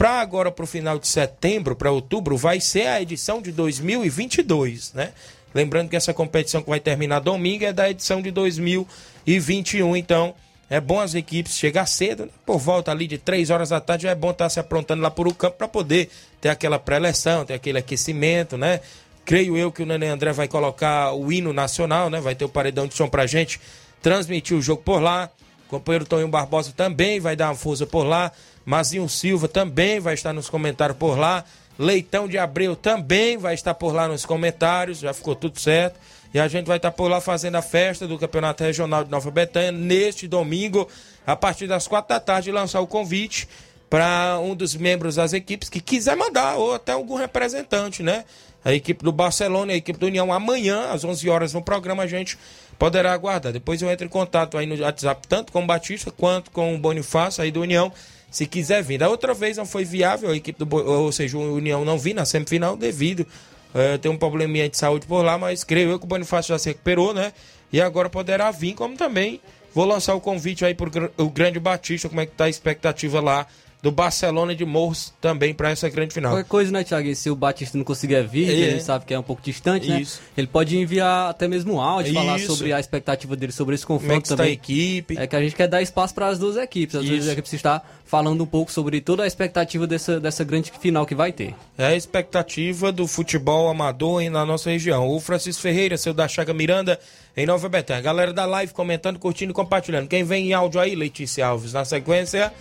Para agora, para o final de setembro, para outubro, vai ser a edição de 2022, né? Lembrando que essa competição que vai terminar domingo é da edição de 2021, então é bom as equipes chegar cedo, né? por volta ali de 3 horas da tarde, já é bom estar se aprontando lá por o campo para poder ter aquela pré-eleção, ter aquele aquecimento, né? Creio eu que o Nenê André vai colocar o hino nacional, né? Vai ter o paredão de som pra gente transmitir o jogo por lá. O companheiro Toninho Barbosa também vai dar uma força por lá. Mazinho Silva também vai estar nos comentários por lá. Leitão de Abreu também vai estar por lá nos comentários, já ficou tudo certo. E a gente vai estar por lá fazendo a festa do Campeonato Regional de Nova Betânia neste domingo, a partir das quatro da tarde, lançar o convite para um dos membros das equipes que quiser mandar, ou até algum representante, né? A equipe do Barcelona e a equipe do União, amanhã, às 11 horas no programa, a gente poderá aguardar. Depois eu entro em contato aí no WhatsApp, tanto com o Batista quanto com o Bonifácio aí do União se quiser vir. Da outra vez não foi viável, a equipe do, ou seja, o União não vir na semifinal devido é, ter um probleminha de saúde por lá, mas creio eu que o Bonifácio já se recuperou, né? E agora poderá vir, como também vou lançar o convite aí para o Grande Batista, como é que tá a expectativa lá do Barcelona de Morros também para essa grande final. Qualquer coisa, né, Thiago? Se o Batista não conseguir vir, é. ele sabe que é um pouco distante, né? Isso. Ele pode enviar até mesmo um áudio, falar Isso. sobre a expectativa dele sobre esse Como é confronto que está a também. equipe? É que a gente quer dar espaço para as duas equipes. Às vezes Isso. a equipe está falando um pouco sobre toda a expectativa dessa, dessa grande final que vai ter. É a expectativa do futebol amador aí na nossa região. O Francisco Ferreira, seu da Chaga Miranda, em Nova Betânia. Galera da live comentando, curtindo e compartilhando. Quem vem em áudio aí, Letícia Alves. Na sequência,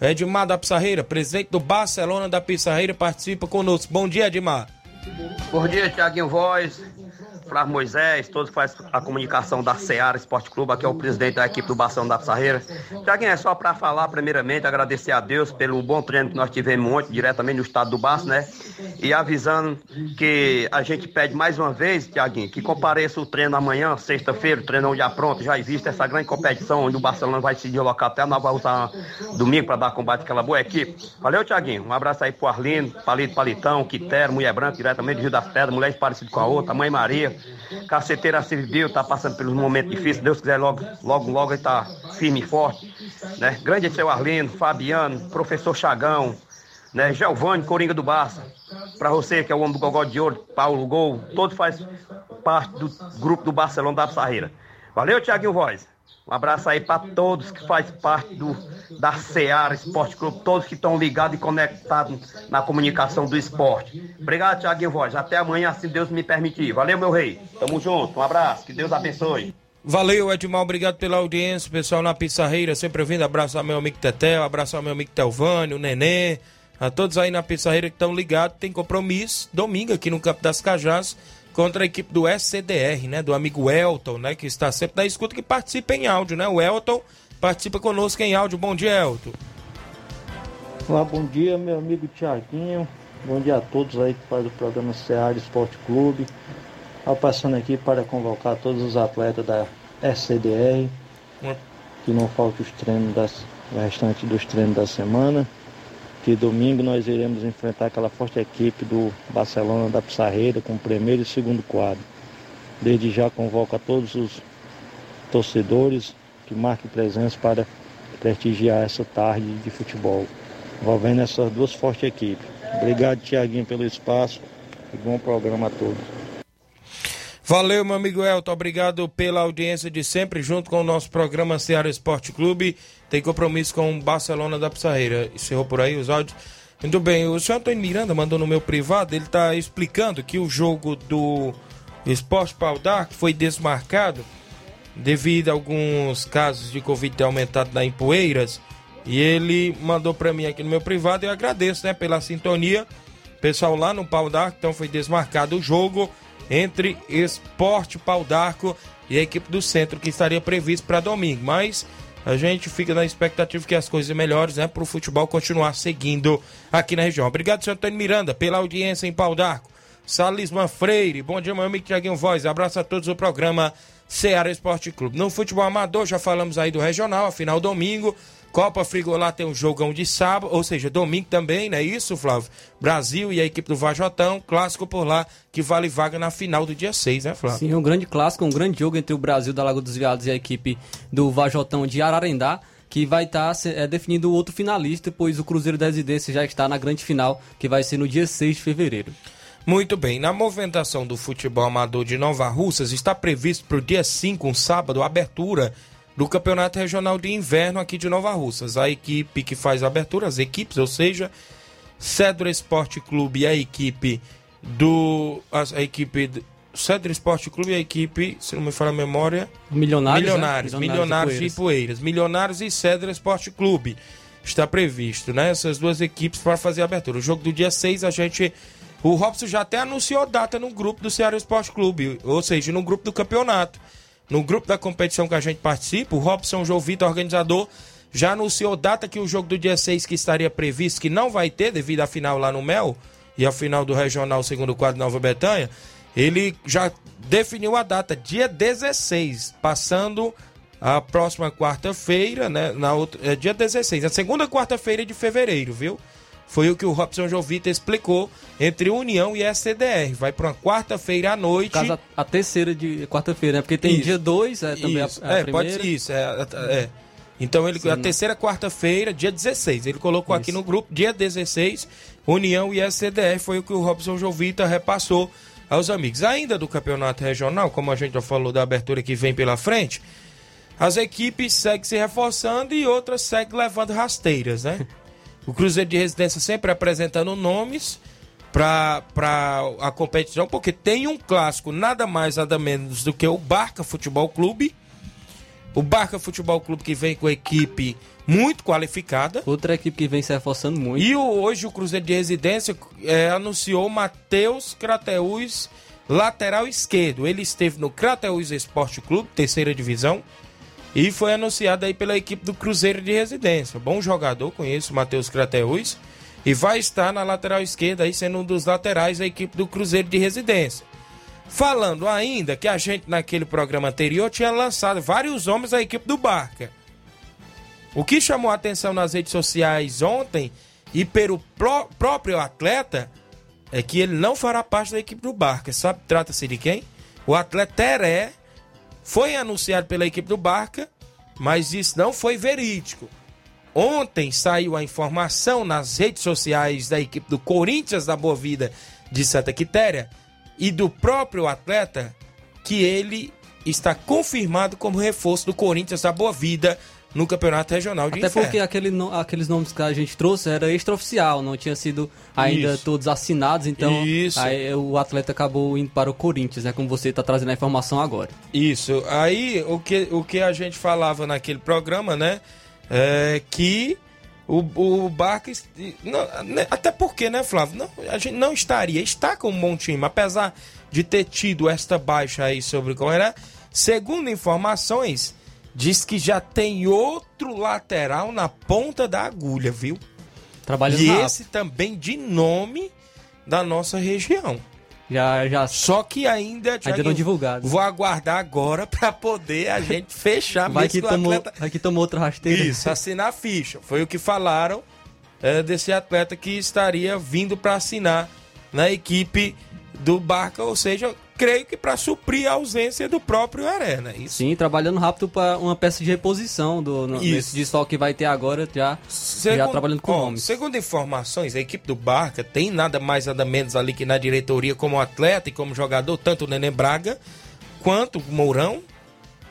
Edmar da Pissarreira, presidente do Barcelona da Pissarreira, participa conosco. Bom dia, Edmar. Bom dia, Tiaguinho Voz, Flávio Moisés, todos fazem a comunicação da Seara Esporte Clube, aqui é o presidente da equipe do Barcelona da Pissarreira. Tiaguinho, é só para falar, primeiramente, agradecer a Deus pelo bom treino que nós tivemos ontem, diretamente no estado do Barço, né? E avisando que a gente pede mais uma vez, Tiaguinho, que compareça o treino amanhã, sexta-feira, o treinão já pronto, já existe essa grande competição, onde o Barcelona vai se deslocar até Nova Russa domingo para dar combate àquela boa equipe. Valeu, Tiaguinho. Um abraço aí pro Arlindo, Palito Palitão, Quitero, Mulher Branca, diretamente do Rio das Pedras, mulheres parecidas com a outra, Mãe Maria, Caceteira Civil, tá passando pelos momentos difíceis, Deus quiser, logo, logo, logo ele tá firme e forte, né? Grande é seu Arlindo, Fabiano, Professor Chagão, né? Giovanni, Coringa do Barça, para você que é o homem do Gogó de Ouro, Paulo Gol, todos faz parte do grupo do Barcelona da Pissarreira. Valeu, Tiaguinho Voz. Um abraço aí para todos que faz parte do da Seara Esporte Clube, todos que estão ligados e conectados na comunicação do esporte. Obrigado, Thiaguinho Voz. Até amanhã, se Deus me permitir. Valeu, meu rei. Tamo junto. Um abraço. Que Deus abençoe. Valeu, Edmar, obrigado pela audiência, pessoal na Pissarreira, sempre vindo, ao meu amigo Tetel, ao meu amigo Telvânio, o Nenê, a todos aí na Pissarreira que estão ligados, tem compromisso, domingo aqui no Campo das Cajás, contra a equipe do SCDR, né, do amigo Elton, né, que está sempre na escuta, que participa em áudio, né, o Elton participa conosco em áudio, bom dia, Elton. Olá, bom dia, meu amigo Tiaguinho, bom dia a todos aí que faz o programa Seara Esporte Clube, Estou passando aqui para convocar todos os atletas da SCDR, que não falte os treinos das, o restante dos treinos da semana. Que domingo nós iremos enfrentar aquela forte equipe do Barcelona da Pissarreira com o primeiro e segundo quadro. Desde já convoco a todos os torcedores que marquem presença para prestigiar essa tarde de futebol, envolvendo essas duas fortes equipes. Obrigado, Tiaguinho, pelo espaço e bom programa a todos. Valeu, meu amigo Elton. Obrigado pela audiência de sempre, junto com o nosso programa Ceará Esporte Clube. Tem compromisso com o Barcelona da Pissarreira. Encerrou por aí os áudios. Muito bem, o senhor Antônio Miranda mandou no meu privado, ele está explicando que o jogo do Esporte Pau Dark foi desmarcado devido a alguns casos de Covid ter aumentado na Empoeiras. E ele mandou para mim aqui no meu privado eu agradeço né, pela sintonia. Pessoal lá no Pau Dark, então foi desmarcado o jogo entre Esporte Pau d'Arco e a equipe do centro, que estaria previsto para domingo. Mas a gente fica na expectativa que as coisas melhores, né, para o futebol continuar seguindo aqui na região. Obrigado, senhor Antônio Miranda, pela audiência em Pau d'Arco. Salisman Freire, bom dia, meu amigo Tiaguinho Voz. Abraço a todos do programa Ceará Esporte Clube. No futebol amador, já falamos aí do regional, afinal, domingo. Copa Frigolá tem um jogão de sábado, ou seja, domingo também, não é isso, Flávio? Brasil e a equipe do Vajotão, clássico por lá, que vale vaga na final do dia 6, né, Flávio? Sim, um grande clássico, um grande jogo entre o Brasil da Lagoa dos Viados e a equipe do Vajotão de Ararendá que vai estar tá, é, definindo o outro finalista, pois o Cruzeiro da Residência já está na grande final, que vai ser no dia 6 de fevereiro. Muito bem, na movimentação do futebol amador de Nova Russas, está previsto para o dia 5, um sábado, a abertura do Campeonato Regional de Inverno aqui de Nova Russas. A equipe que faz a abertura, as equipes, ou seja, Cedro Esporte Clube e a equipe do. A, a equipe. Cedro Esporte Clube e a equipe, se não me falha a memória. Milionários. Milionários, né? Milionários, Milionários de Poeiras. Milionários e Cedro Esporte Clube. Está previsto, né? Essas duas equipes para fazer a abertura. O jogo do dia 6, a gente. O Robson já até anunciou data no grupo do Ceará Esporte Clube, ou seja, no grupo do campeonato. No grupo da competição que a gente participa, o Robson João Vitor, organizador, já anunciou data que o jogo do dia 6 que estaria previsto, que não vai ter devido à final lá no Mel e à final do Regional segundo quadro Nova Betânia, ele já definiu a data, dia 16, passando a próxima quarta-feira, né, na outra, é dia 16, a segunda quarta-feira de fevereiro, viu? Foi o que o Robson Jovita explicou entre União e SCDR. Vai para uma quarta-feira à noite. Caso a, terceira de quarta-feira, né? Porque tem isso. dia 2, é também isso. a, a é, primeira. Pode ser isso, é, é. Então ele Sim, a né? terceira quarta-feira, dia 16. Ele colocou isso. aqui no grupo, dia 16, União e SCDR. Foi o que o Robson Jovita repassou aos amigos. Ainda do campeonato regional, como a gente já falou da abertura que vem pela frente, as equipes seguem se reforçando e outras seguem levando rasteiras, né? O Cruzeiro de Residência sempre apresentando nomes para a competição, porque tem um clássico nada mais, nada menos do que o Barca Futebol Clube. O Barca Futebol Clube que vem com a equipe muito qualificada. Outra equipe que vem se reforçando muito. E hoje o Cruzeiro de Residência é, anunciou Matheus Crateus, lateral esquerdo. Ele esteve no Crateus Esporte Clube, terceira divisão. E foi anunciado aí pela equipe do Cruzeiro de Residência. Bom jogador, conheço Matheus Crateus. E vai estar na lateral esquerda aí, sendo um dos laterais da equipe do Cruzeiro de Residência. Falando ainda que a gente naquele programa anterior tinha lançado vários homens da equipe do Barca. O que chamou a atenção nas redes sociais ontem e pelo pró próprio atleta é que ele não fará parte da equipe do Barca. Sabe, trata-se de quem? O atleta Teré foi anunciado pela equipe do Barca, mas isso não foi verídico. Ontem saiu a informação nas redes sociais da equipe do Corinthians da Boa Vida de Santa Quitéria e do próprio atleta que ele está confirmado como reforço do Corinthians da Boa Vida no Campeonato Regional de Até Inferno. porque aquele aqueles nomes que a gente trouxe era extraoficial, não tinha sido ainda Isso. todos assinados, então Isso. aí o atleta acabou indo para o Corinthians, né? Como você está trazendo a informação agora. Isso. Aí o que, o que a gente falava naquele programa, né? É que o, o Barca. não, né, até porque, né, Flávio? Não, a gente não estaria. Está com um bom time, apesar de ter tido esta baixa aí sobre como era. Segundo informações, diz que já tem outro lateral na ponta da agulha, viu? Trabalhando e rápido. esse também de nome da nossa região. Já, já Só que ainda, Ainda Thiaguinho, não divulgado. Vou aguardar agora para poder a gente fechar vai, mesmo que o tomou, atleta. vai que tomou outra rasteira. Isso, assinar a ficha. Foi o que falaram é, desse atleta que estaria vindo para assinar na equipe do Barca, ou seja, creio que para suprir a ausência do próprio Arena. Isso. Sim, trabalhando rápido para uma peça de reposição do no, nesse desfalque que vai ter agora, já, já Segundo- trabalhando com ó, nomes. Segundo informações, a equipe do Barca tem nada mais nada menos ali que na diretoria como atleta e como jogador, tanto o Nenê Braga quanto o Mourão.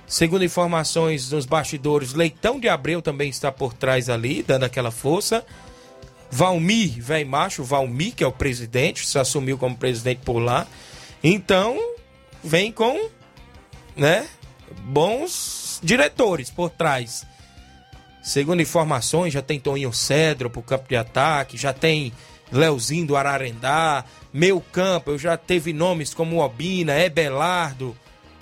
Segundo informações nos bastidores, Leitão de Abreu também está por trás ali, dando aquela força. Valmir, velho macho, Valmir, que é o presidente, se assumiu como presidente por lá. Então, vem com, né, bons diretores por trás. Segundo informações, já tem Toninho Cedro pro campo de ataque, já tem Leozinho do Ararendá, meu campo, eu já teve nomes como Obina, Ebelardo,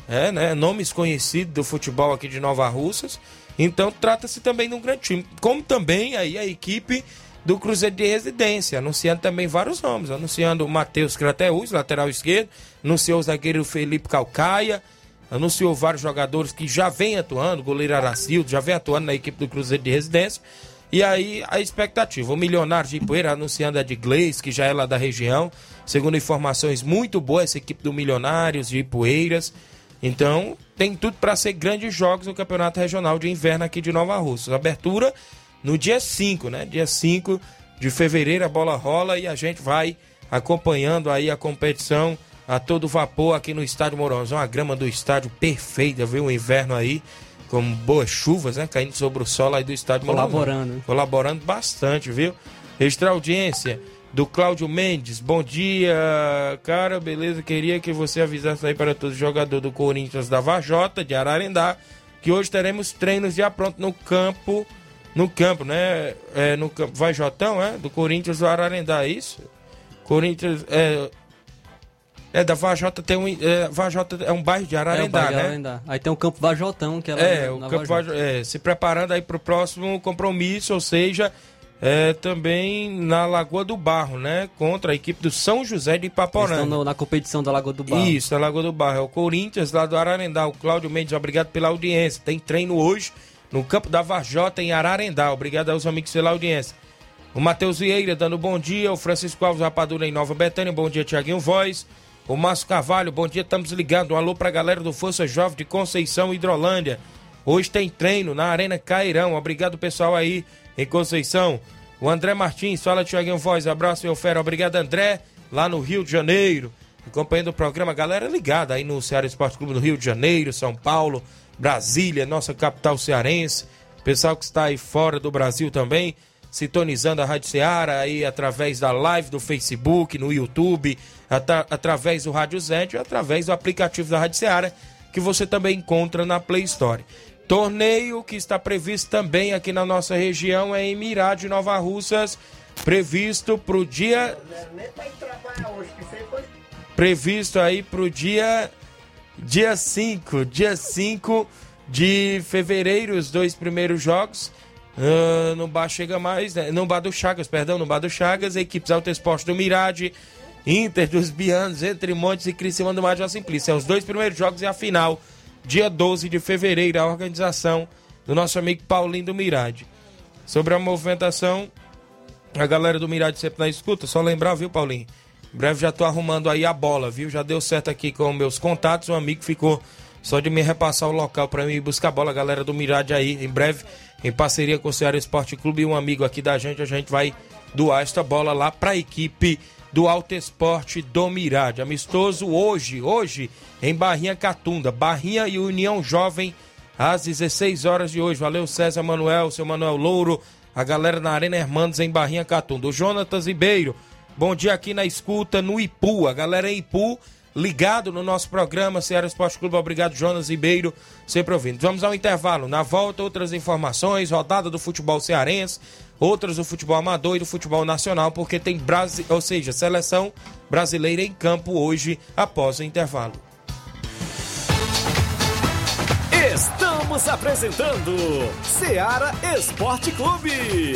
é, né, nomes conhecidos do futebol aqui de Nova Russas. Então trata-se também de um grande time, como também aí a equipe do Cruzeiro de Residência, anunciando também vários nomes, anunciando o Matheus Crateus, lateral esquerdo, anunciou o zagueiro Felipe Calcaia, anunciou vários jogadores que já vem atuando, goleiro Aracildo já vem atuando na equipe do Cruzeiro de Residência. E aí a expectativa, o Milionário de Ipueira anunciando a de Gleis, que já é lá da região, segundo informações muito boas, essa equipe do Milionários de Ipueiras. Então, tem tudo para ser grandes jogos no Campeonato Regional de Inverno aqui de Nova Russa. Abertura no dia 5, né? Dia 5 de fevereiro a bola rola e a gente vai acompanhando aí a competição a todo vapor aqui no estádio Mourãozão. A grama do estádio perfeita, viu? O inverno aí com boas chuvas, né? Caindo sobre o solo aí do estádio Mourãozão. Colaborando. Colaborando bastante, viu? Extra audiência do Cláudio Mendes. Bom dia, cara. Beleza? Queria que você avisasse aí para todos os jogadores do Corinthians da Vajota, de Ararendá, que hoje teremos treinos já pronto no campo. No campo, né? É, no campo Vajotão, é? Do Corinthians do Ararendá, é isso? Corinthians. É, é da Vajota tem um. É, Vajota é um bairro de É, Ararendá, bairro de né? Ararendá. Aí tem o Campo Vajotão, que é lá É, o Campo Vajota. Vajo- é, se preparando aí para o próximo compromisso, ou seja, é, também na Lagoa do Barro, né? Contra a equipe do São José de Ipaporã. estão no- na competição da Lagoa do Barro. Isso, a Lagoa do Barro. É o Corinthians lá do Ararendá. O Cláudio Mendes, obrigado pela audiência. Tem treino hoje no campo da Vajota, em Ararendá. Obrigado aos amigos pela audiência. O Matheus Vieira dando bom dia. O Francisco Alves Rapadura em Nova Betânia. Bom dia, Tiaguinho Voz. O Márcio Carvalho, bom dia, estamos ligados. Um alô pra galera do Força Jovem de Conceição Hidrolândia. Hoje tem treino na Arena Cairão. Obrigado, pessoal aí em Conceição. O André Martins, fala Tiaguinho Voz, abraço meu fera. Obrigado, André, lá no Rio de Janeiro. Acompanhando o programa, galera ligada aí no Ceará Esporte Clube no Rio de Janeiro, São Paulo, Brasília, nossa capital cearense. Pessoal que está aí fora do Brasil também, sintonizando a Rádio Ceará aí através da live do Facebook, no YouTube, atra- através do Rádio Zé, através do aplicativo da Rádio Ceará, que você também encontra na Play Store. Torneio que está previsto também aqui na nossa região é em Mirade, Nova Russas, previsto para o dia previsto aí pro dia dia 5, dia 5 de fevereiro, os dois primeiros jogos. ah, no Bar Chega Mais, né? no Bar do Chagas, perdão, no Bar do Chagas, equipes Alto Esporte do Mirade, Inter dos Bianos, Entre Montes e Criciúma do Major Simplício. São os dois primeiros jogos e a final, dia 12 de fevereiro, a organização do nosso amigo Paulinho do Mirade. Sobre a movimentação, a galera do Mirade sempre na escuta, só lembrar, viu, Paulinho? Breve já tô arrumando aí a bola, viu? Já deu certo aqui com meus contatos, um amigo ficou só de me repassar o local para mim buscar a bola, a galera do Mirade aí, em breve, em parceria com o Ceará Esporte Clube e um amigo aqui da gente, a gente vai doar esta bola lá para a equipe do Alto Esporte do Mirade. Amistoso hoje, hoje, em Barrinha Catunda. Barrinha e União Jovem, às 16 horas de hoje. Valeu, César Manuel, seu Manuel Louro, a galera na Arena Hermanos em Barrinha Catunda. O Jonatas Ribeiro, bom dia aqui na escuta no Ipu. A galera em Ipu ligado no nosso programa Ceará Esporte Clube. Obrigado, Jonas Ribeiro, sempre ouvindo. Vamos ao intervalo. Na volta, outras informações, rodada do futebol cearense, outras do futebol amador e do futebol nacional, porque tem Brasil, ou seja, seleção brasileira em campo hoje após o intervalo. Estamos apresentando Ceará Esporte Clube.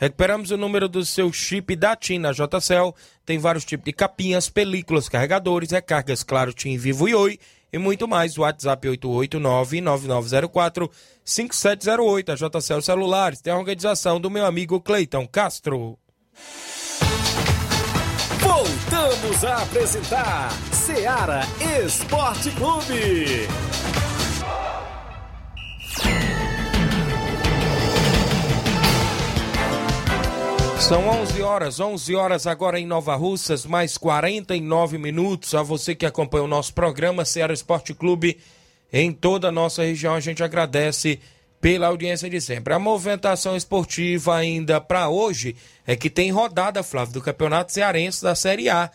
Recuperamos o número do seu chip da TIM na JCL. Tem vários tipos de capinhas, películas, carregadores, recargas, claro, TIM Vivo e Oi e muito mais. WhatsApp 889-9904-5708. A JCL Celulares tem a organização do meu amigo Cleiton Castro. Voltamos a apresentar Ceará Esporte Clube. São 11 horas, 11 horas agora em Nova Russas, mais 49 minutos. A você que acompanha o nosso programa Ceará Esporte Clube em toda a nossa região, a gente agradece pela audiência de sempre. A movimentação esportiva ainda para hoje é que tem rodada, Flávio, do Campeonato Cearense da Série A.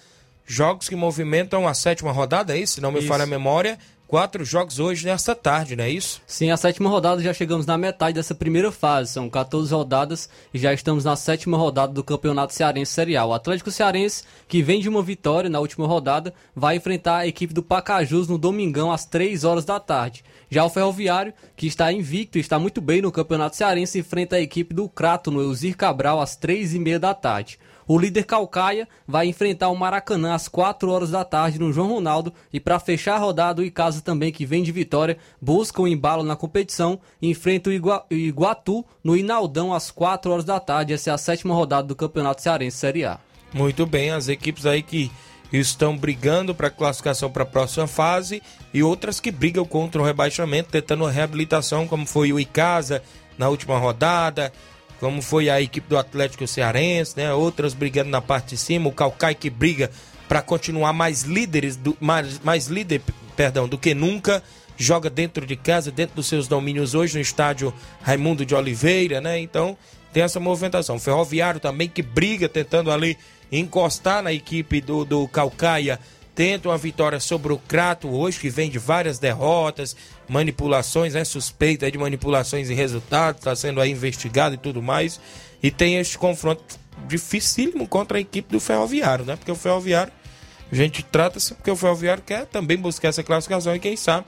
Jogos que movimentam a sétima rodada, é isso? Se não me falha a memória. Quatro jogos hoje nesta tarde, não é isso? Sim, a sétima rodada já chegamos na metade dessa primeira fase. São 14 rodadas e já estamos na sétima rodada do Campeonato Cearense Serial. O Atlético Cearense, que vem de uma vitória na última rodada, vai enfrentar a equipe do Pacajus no domingão às 3 horas da tarde. Já o Ferroviário, que está invicto e está muito bem no Campeonato Cearense, enfrenta a equipe do Crato no Elzir Cabral às 3 e meia da tarde. O líder Calcaia vai enfrentar o Maracanã às 4 horas da tarde no João Ronaldo e para fechar a rodada o Icasa também que vem de vitória busca um embalo na competição e enfrenta o Igua- Iguatu no Inaldão às 4 horas da tarde. Essa é a sétima rodada do Campeonato Cearense Série A. Muito bem, as equipes aí que estão brigando para classificação para a próxima fase e outras que brigam contra o rebaixamento, tentando reabilitação, como foi o Icasa na última rodada, como foi a equipe do Atlético Cearense, né? Outras brigando na parte de cima, o Calcai que briga para continuar mais líderes, do, mais, mais líder, perdão, do que nunca. Joga dentro de casa, dentro dos seus domínios hoje no estádio Raimundo de Oliveira, né? Então tem essa movimentação. O Ferroviário também que briga tentando ali encostar na equipe do, do Calcaia. Tenta uma vitória sobre o Crato hoje, que vem de várias derrotas, manipulações, né? Suspeita de manipulações e resultados, está sendo aí investigado e tudo mais. E tem este confronto dificílimo contra a equipe do Ferroviário, né? Porque o Ferroviário, a gente trata-se porque o Ferroviário quer também buscar essa classificação e quem sabe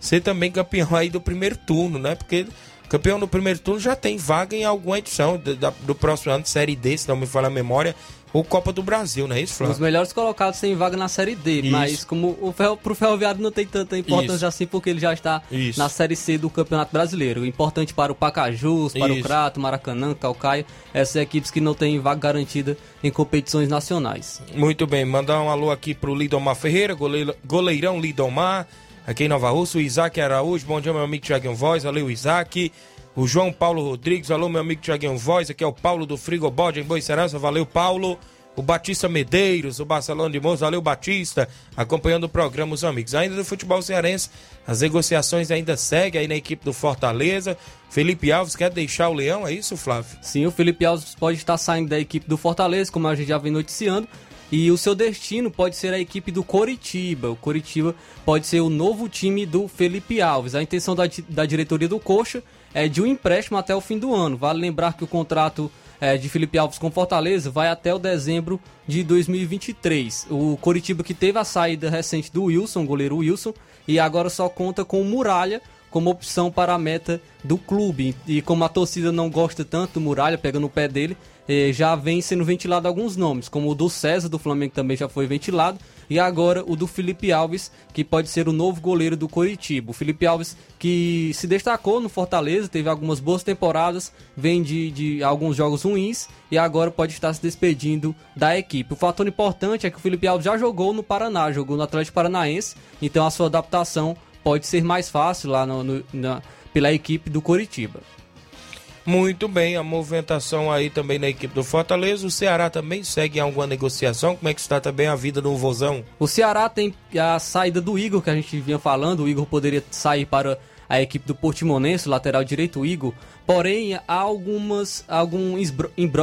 ser também campeão aí do primeiro turno, né? Porque campeão no primeiro turno já tem vaga em alguma edição do, do próximo ano, Série D, se não me falha a memória, ou Copa do Brasil, não é isso, Os Flávio? melhores colocados têm vaga na Série D, Isso. mas como o ferro, pro Ferroviário não tem tanta importância Isso. assim, porque ele já está Isso. na Série C do Campeonato Brasileiro. Importante para o Pacajus, para o. Crato, Maracanã, Calcaia, essas equipes que não têm vaga garantida em competições nacionais. Muito bem, mandar um alô aqui pro Lidomar Ferreira, goleiro- goleirão Lidomar, aqui em Nova Rússia, o Isaac Araújo, bom dia meu amigo Tiaguinho Voz, valeu Isaac, o João Paulo Rodrigues, alô meu amigo Tiaguinho Voz, aqui é o Paulo do Frigobode em Boa Serança, valeu Paulo, o Batista Medeiros, o Barcelona de Moço, valeu Batista, acompanhando o programa Os Amigos. Ainda do futebol cearense, as negociações ainda seguem aí na equipe do Fortaleza, Felipe Alves quer deixar o Leão, é isso Flávio? Sim, o Felipe Alves pode estar saindo da equipe do Fortaleza, como a gente já vem noticiando. e o seu destino pode ser a equipe do Coritiba. O Coritiba pode ser o novo time do Felipe Alves. A intenção da, da diretoria do Coxa é de um empréstimo até o fim do ano. Vale lembrar que o contrato é, de Felipe Alves com Fortaleza vai até o dezembro de 2023. O Coritiba que teve a saída recente do Wilson, goleiro Wilson, e agora só conta com o Muralha como opção para a meta do clube. E como a torcida não gosta tanto do Muralha, pegando o pé dele, eh, já vem sendo ventilado alguns nomes, como o do César, do Flamengo também já foi ventilado, e agora o do Felipe Alves, que pode ser o novo goleiro do Coritiba. O Felipe Alves que se destacou no Fortaleza, teve algumas boas temporadas, vem de, de alguns jogos ruins e agora pode estar se despedindo da equipe. O fator importante é que o Felipe Alves já jogou no Paraná, jogou no Atlético Paranaense, então a sua adaptação pode ser mais fácil lá no, no, na, pela equipe do Coritiba. Muito bem, a movimentação aí também na equipe do Fortaleza. O Ceará também segue alguma negociação? Como é que está também a vida do Vozão? O Ceará tem a saída do Igor, que a gente vinha falando. O Igor poderia sair para a equipe do Portimonense, lateral direito, o Igor. Porém, há algumas, alguns,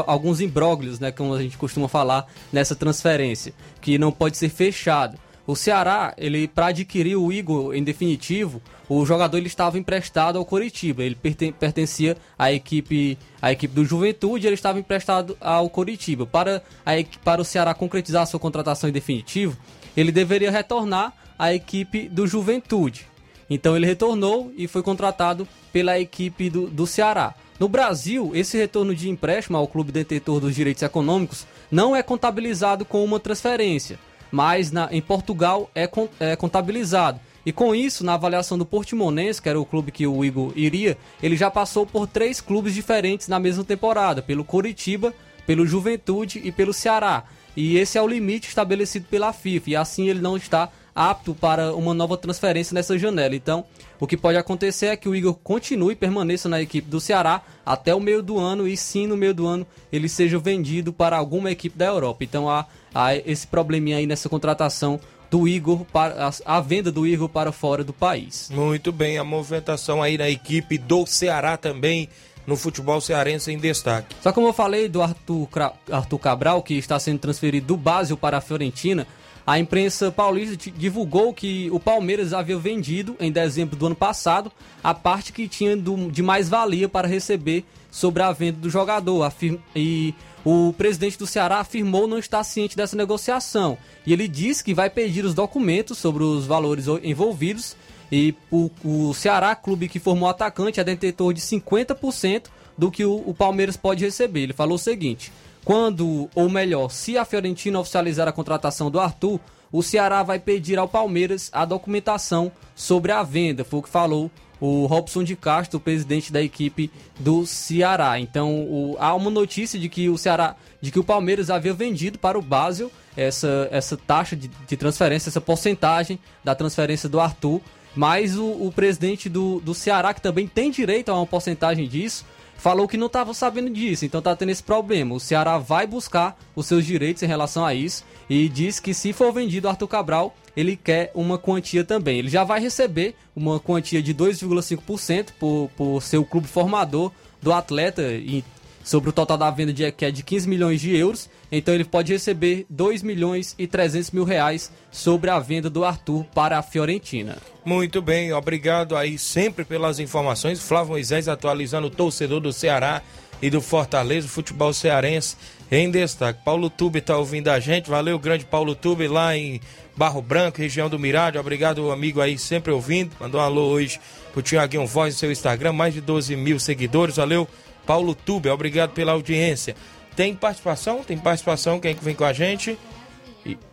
alguns imbróglios, né, como a gente costuma falar, nessa transferência, que não pode ser fechado. O Ceará, ele para adquirir o Igor em definitivo, o jogador ele estava emprestado ao Coritiba. Ele pertencia à equipe, à equipe do Juventude, ele estava emprestado ao Coritiba. Para, a, para o Ceará concretizar sua contratação em definitivo, ele deveria retornar à equipe do Juventude. Então ele retornou e foi contratado pela equipe do, do Ceará. No Brasil, esse retorno de empréstimo ao clube detentor dos direitos econômicos não é contabilizado com uma transferência mas na, em Portugal é, é contabilizado. E com isso, na avaliação do Portimonense, que era o clube que o Igor iria, ele já passou por três clubes diferentes na mesma temporada, pelo Coritiba, pelo Juventude e pelo Ceará. E esse é o limite estabelecido pela FIFA, e assim ele não está apto para uma nova transferência nessa janela. Então, o que pode acontecer é que o Igor continue e permaneça na equipe do Ceará até o meio do ano e sim no meio do ano ele seja vendido para alguma equipe da Europa. Então há há esse probleminha aí nessa contratação do Igor para a, venda do Igor para fora do país. Muito bem, a movimentação aí na equipe do Ceará também no futebol cearense em destaque. Só como eu falei do Arthur, Arthur Cabral, que está sendo transferido do Basel para a Fiorentina, a imprensa paulista divulgou que o Palmeiras havia vendido em dezembro do ano passado a parte que tinha do, de mais valia para receber sobre a venda do jogador. E o presidente do Ceará afirmou não estar ciente dessa negociação e ele disse que vai pedir os documentos sobre os valores envolvidos e o, o Ceará, clube que formou o atacante, é detentor de 50% do que o, o Palmeiras pode receber. Ele falou o seguinte: quando, ou melhor, se a Fiorentina oficializar a contratação do Arthur, o Ceará vai pedir ao Palmeiras a documentação sobre a venda. Foi o que falou o Robson de Castro, presidente da equipe do Ceará. Então, o, há uma notícia de que o Ceará, de que o Palmeiras havia vendido para o Basel essa, essa taxa de, de transferência, essa porcentagem da transferência do Arthur. Mas o, o presidente do, do Ceará, que também tem direito a uma porcentagem disso, falou que não estava sabendo disso, então tá tendo esse problema. O Ceará vai buscar os seus direitos em relação a isso e diz que se for vendido Arthur Cabral, ele quer uma quantia também. Ele já vai receber uma quantia de 2,5% por, por ser o clube formador do atleta e sobre o total da venda de, que é de 15 milhões de euros. Então ele pode receber 2 milhões e 300 mil reais sobre a venda do Arthur para a Fiorentina. Muito bem, obrigado aí sempre pelas informações. Flávio Moisés atualizando o torcedor do Ceará e do Fortaleza, futebol cearense em destaque. Paulo Tube está ouvindo a gente, valeu, grande Paulo Tube lá em Barro Branco, região do Mirádio. Obrigado, amigo aí, sempre ouvindo. Mandou um alô hoje pro Tiaguinho Voz no seu Instagram, mais de 12 mil seguidores. Valeu, Paulo Tube, obrigado pela audiência. Tem participação? Tem participação? Quem é que vem com a gente?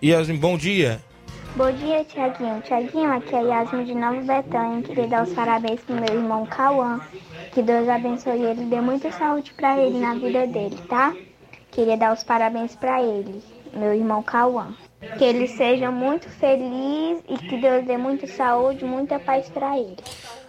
Yasmin, bom dia. Bom dia, Tiaguinho. Tiaguinho, aqui é Yasmin de Nova Betânia. Queria dar os parabéns pro meu irmão Cauã. Que Deus abençoe ele e dê muita saúde para ele na vida dele, tá? Queria dar os parabéns para ele, meu irmão Cauã. Que ele seja muito feliz e que Deus dê muita saúde, muita paz para ele.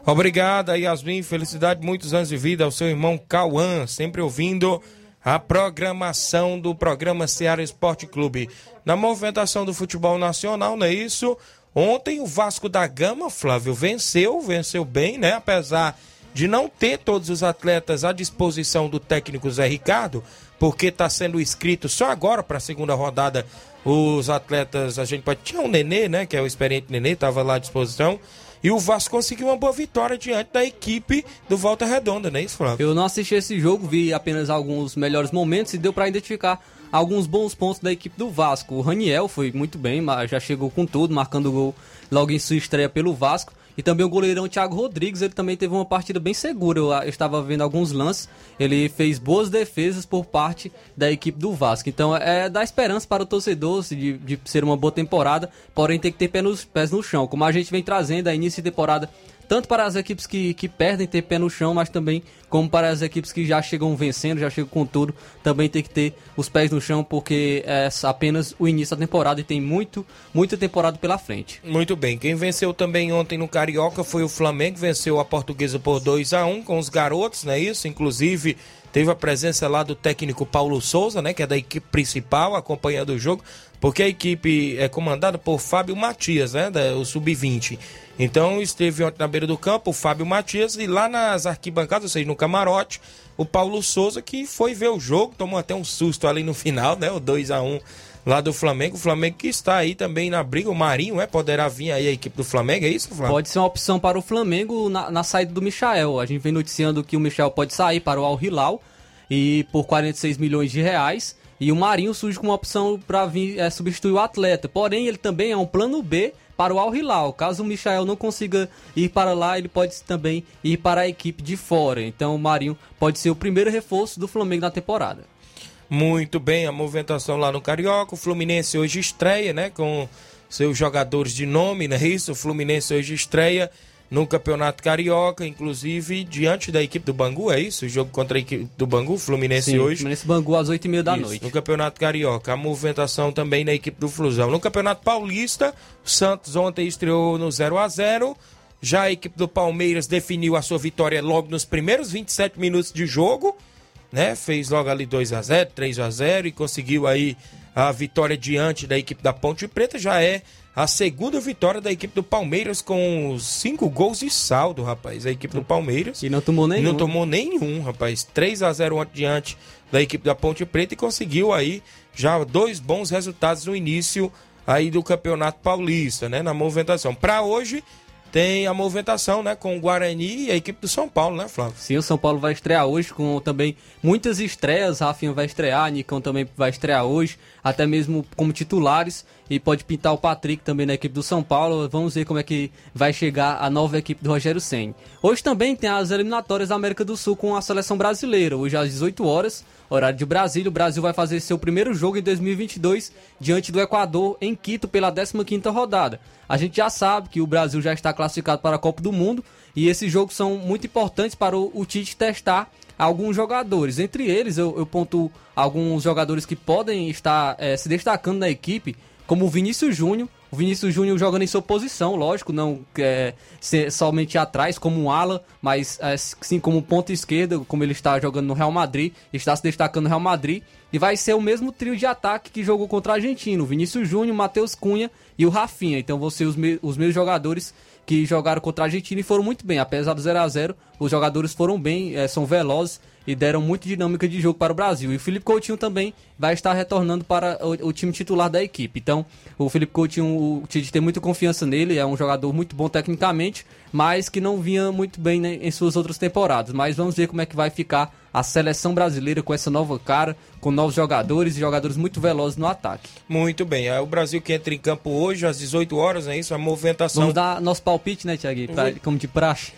Obrigada, Yasmin. Felicidade, muitos anos de vida ao seu irmão Cauã, sempre ouvindo a programação do programa Ceará Esporte Clube. Na movimentação do futebol nacional, não é isso? Ontem o Vasco da Gama, Flávio, venceu, venceu bem, né? Apesar de não ter todos os atletas à disposição do técnico Zé Ricardo, porque está sendo inscrito só agora para a segunda rodada os atletas, a gente pode. Tinha um Nenê, né? Que é o experiente Nenê, estava lá à disposição. E o Vasco conseguiu uma boa vitória diante da equipe do Volta Redonda, não é isso, Flávio? Eu não assisti esse jogo, vi apenas alguns melhores momentos e deu para identificar alguns bons pontos da equipe do Vasco. O Raniel foi muito bem, mas já chegou com tudo, marcando gol logo em sua estreia pelo Vasco. E também o goleirão Thiago Rodrigues, ele também teve uma partida bem segura. Eu, estava vendo alguns lances, ele fez boas defesas por parte da equipe do Vasco. Então é dar esperança para o torcedor de, de ser uma boa temporada, porém tem que ter pé nos, pés no chão. Como a gente vem trazendo a início de temporada tanto para as equipes que, que perdem ter pé no chão, mas também como para as equipes que já chegam vencendo, já chegam com tudo, também tem que ter os pés no chão, porque é apenas o início da temporada e tem muito, muita temporada pela frente. Muito bem, quem venceu também ontem no Carioca foi o Flamengo, venceu a Portuguesa por 2 a 1 com os garotos, não é isso? Inclusive teve a presença lá do técnico Paulo Souza, né, que é da equipe principal, acompanhando o jogo, porque a equipe é comandada por Fábio Matias, né, o sub-20. Então esteve ontem na beira do campo o Fábio Matias e lá nas arquibancadas, ou seja, no camarote, o Paulo Souza que foi ver o jogo, tomou até um susto ali no final, né? O 2 a 1 lá do Flamengo. O Flamengo que está aí também na briga. O Marinho, é? Poderá vir aí a equipe do Flamengo, é isso, Flamengo? Pode ser uma opção para o Flamengo na, na saída do Michael. A gente vem noticiando que o Michel pode sair para o Al Hilal e por 46 milhões de reais. E o Marinho surge como uma opção para é, substituir o atleta. Porém, ele também é um plano B para o Al Hilal. Caso o Michael não consiga ir para lá, ele pode também ir para a equipe de fora. Então o Marinho pode ser o primeiro reforço do Flamengo na temporada. Muito bem, a movimentação lá no Carioca. O Fluminense hoje estreia, né? Com seus jogadores de nome, não é isso? O Fluminense hoje estreia no Campeonato Carioca, inclusive diante da equipe do Bangu, é isso? O jogo contra a equipe do Bangu, Fluminense Sim, hoje. Fluminense Bangu às 8h30 da Isso, noite. No Campeonato Carioca, a movimentação também na equipe do Flusão. No Campeonato Paulista, o Santos ontem estreou no 0 a 0 Já a equipe do Palmeiras definiu a sua vitória logo nos primeiros 27 minutos de jogo, né? Fez logo ali 2 a 0 3 a 0 e conseguiu aí a vitória diante da equipe da Ponte Preta. Já é a segunda vitória da equipe do Palmeiras com cinco gols de saldo, rapaz. A equipe do Palmeiras. E não tomou nenhum. Não tomou nenhum, rapaz. 3 a 0 diante da equipe da Ponte Preta e conseguiu aí já dois bons resultados no início aí do Campeonato Paulista, né, na movimentação. Para hoje tem a movimentação, né, com o Guarani e a equipe do São Paulo, né, Flávio? Sim, o São Paulo vai estrear hoje com também muitas estreias. Rafinha vai estrear, Nicão também vai estrear hoje, até mesmo como titulares. E pode pintar o Patrick também na equipe do São Paulo. Vamos ver como é que vai chegar a nova equipe do Rogério Senni. Hoje também tem as eliminatórias da América do Sul com a seleção brasileira. Hoje às 18 horas, horário de Brasília. O Brasil vai fazer seu primeiro jogo em 2022 diante do Equador em Quito pela 15ª rodada. A gente já sabe que o Brasil já está classificado para a Copa do Mundo e esses jogos são muito importantes para o, Tite testar alguns jogadores. Entre eles, eu, eu ponto alguns jogadores que podem estar eh, se destacando na equipe, como o Vinícius Júnior. O Vinícius Júnior jogando em sua posição, lógico, não é, somente atrás, como um ala, mas é, sim como ponta esquerda, como ele está jogando no Real Madrid, está se destacando no Real Madrid. E vai ser o mesmo trio de ataque que jogou contra a Argentina: o Vinícius Júnior, Matheus Cunha e o Rafinha. Então vão ser os, me os jogadores que jogaram contra a Argentina e foram muito bem. Apesar do 0 a 0 os jogadores foram bem, é, são velozes e deram muito dinâmica de jogo para o Brasil. E o Felipe Coutinho também vai estar retornando para o, o time titular da equipe. Então, o Felipe Coutinho, o Tite tem muita confiança nele, é um jogador muito bom tecnicamente, mas que não vinha muito bem né, em suas outras temporadas. Mas vamos ver como é que vai ficar a seleção brasileira com essa nova cara, com novos jogadores e jogadores muito velozes no ataque. Muito bem. É o Brasil que entra em campo hoje às 18 horas, é isso? A movimentação. Vamos dar nosso palpite, né, Thiago? Pra, como de praxe.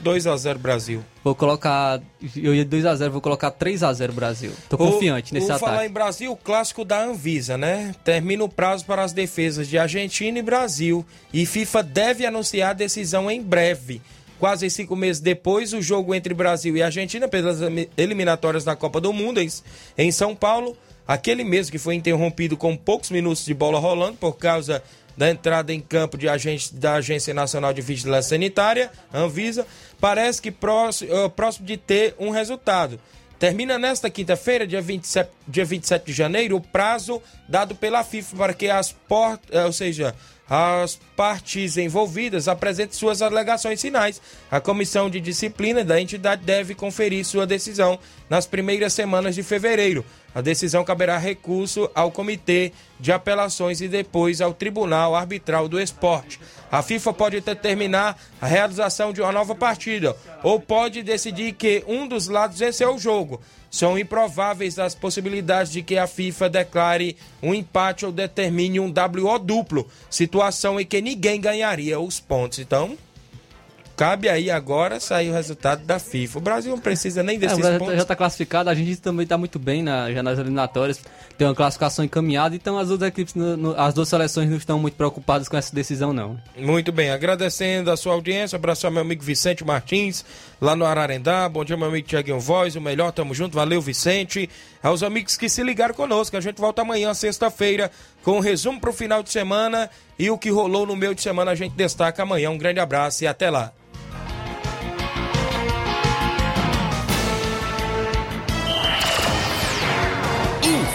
2 a 0 Brasil. Vou colocar. Eu ia 2 a 0 vou colocar 3 a 0 Brasil. Tô confiante o, nesse o ataque. falar em Brasil, o clássico da Anvisa, né? Termina o prazo para as defesas de Argentina e Brasil. E FIFA deve anunciar a decisão em breve. Quase cinco meses depois, o jogo entre Brasil e Argentina pelas eliminatórias da Copa do Mundo em, em São Paulo. Aquele mesmo que foi interrompido com poucos minutos de bola rolando por causa da entrada em campo de da Agência Nacional de Vigilância Sanitária, Anvisa, parece que próximo, uh, próximo de ter um resultado. Termina nesta quinta-feira, dia 27, dia 27 de janeiro, o prazo dado pela FIFA para que as portas, ou seja, as partes envolvidas apresentem suas alegações finais. A comissão de disciplina da entidade deve conferir sua decisão nas primeiras semanas de fevereiro. A decisão caberá recurso ao Comitê de Apelações e depois ao Tribunal Arbitral do Esporte. A FIFA pode determinar a realização de uma nova partida ou pode decidir que um dos lados venceu o jogo. São improváveis as possibilidades de que a FIFA declare um empate ou determine um WO duplo, situação em que ninguém ganharia os pontos. Então, Cabe aí agora sair o resultado da FIFA. O Brasil não precisa nem desses é, o Brasil pontos. já está classificado, a gente também está muito bem na, já nas eliminatórias, tem uma classificação encaminhada, então as duas equipes, no, no, as duas seleções não estão muito preocupadas com essa decisão, não. Muito bem, agradecendo a sua audiência, abraço ao meu amigo Vicente Martins, lá no Ararendá, bom dia meu amigo Tiaguinho Voz, o melhor, tamo junto, valeu Vicente, aos amigos que se ligaram conosco, a gente volta amanhã, sexta-feira, com um resumo pro final de semana e o que rolou no meio de semana a gente destaca amanhã, um grande abraço e até lá.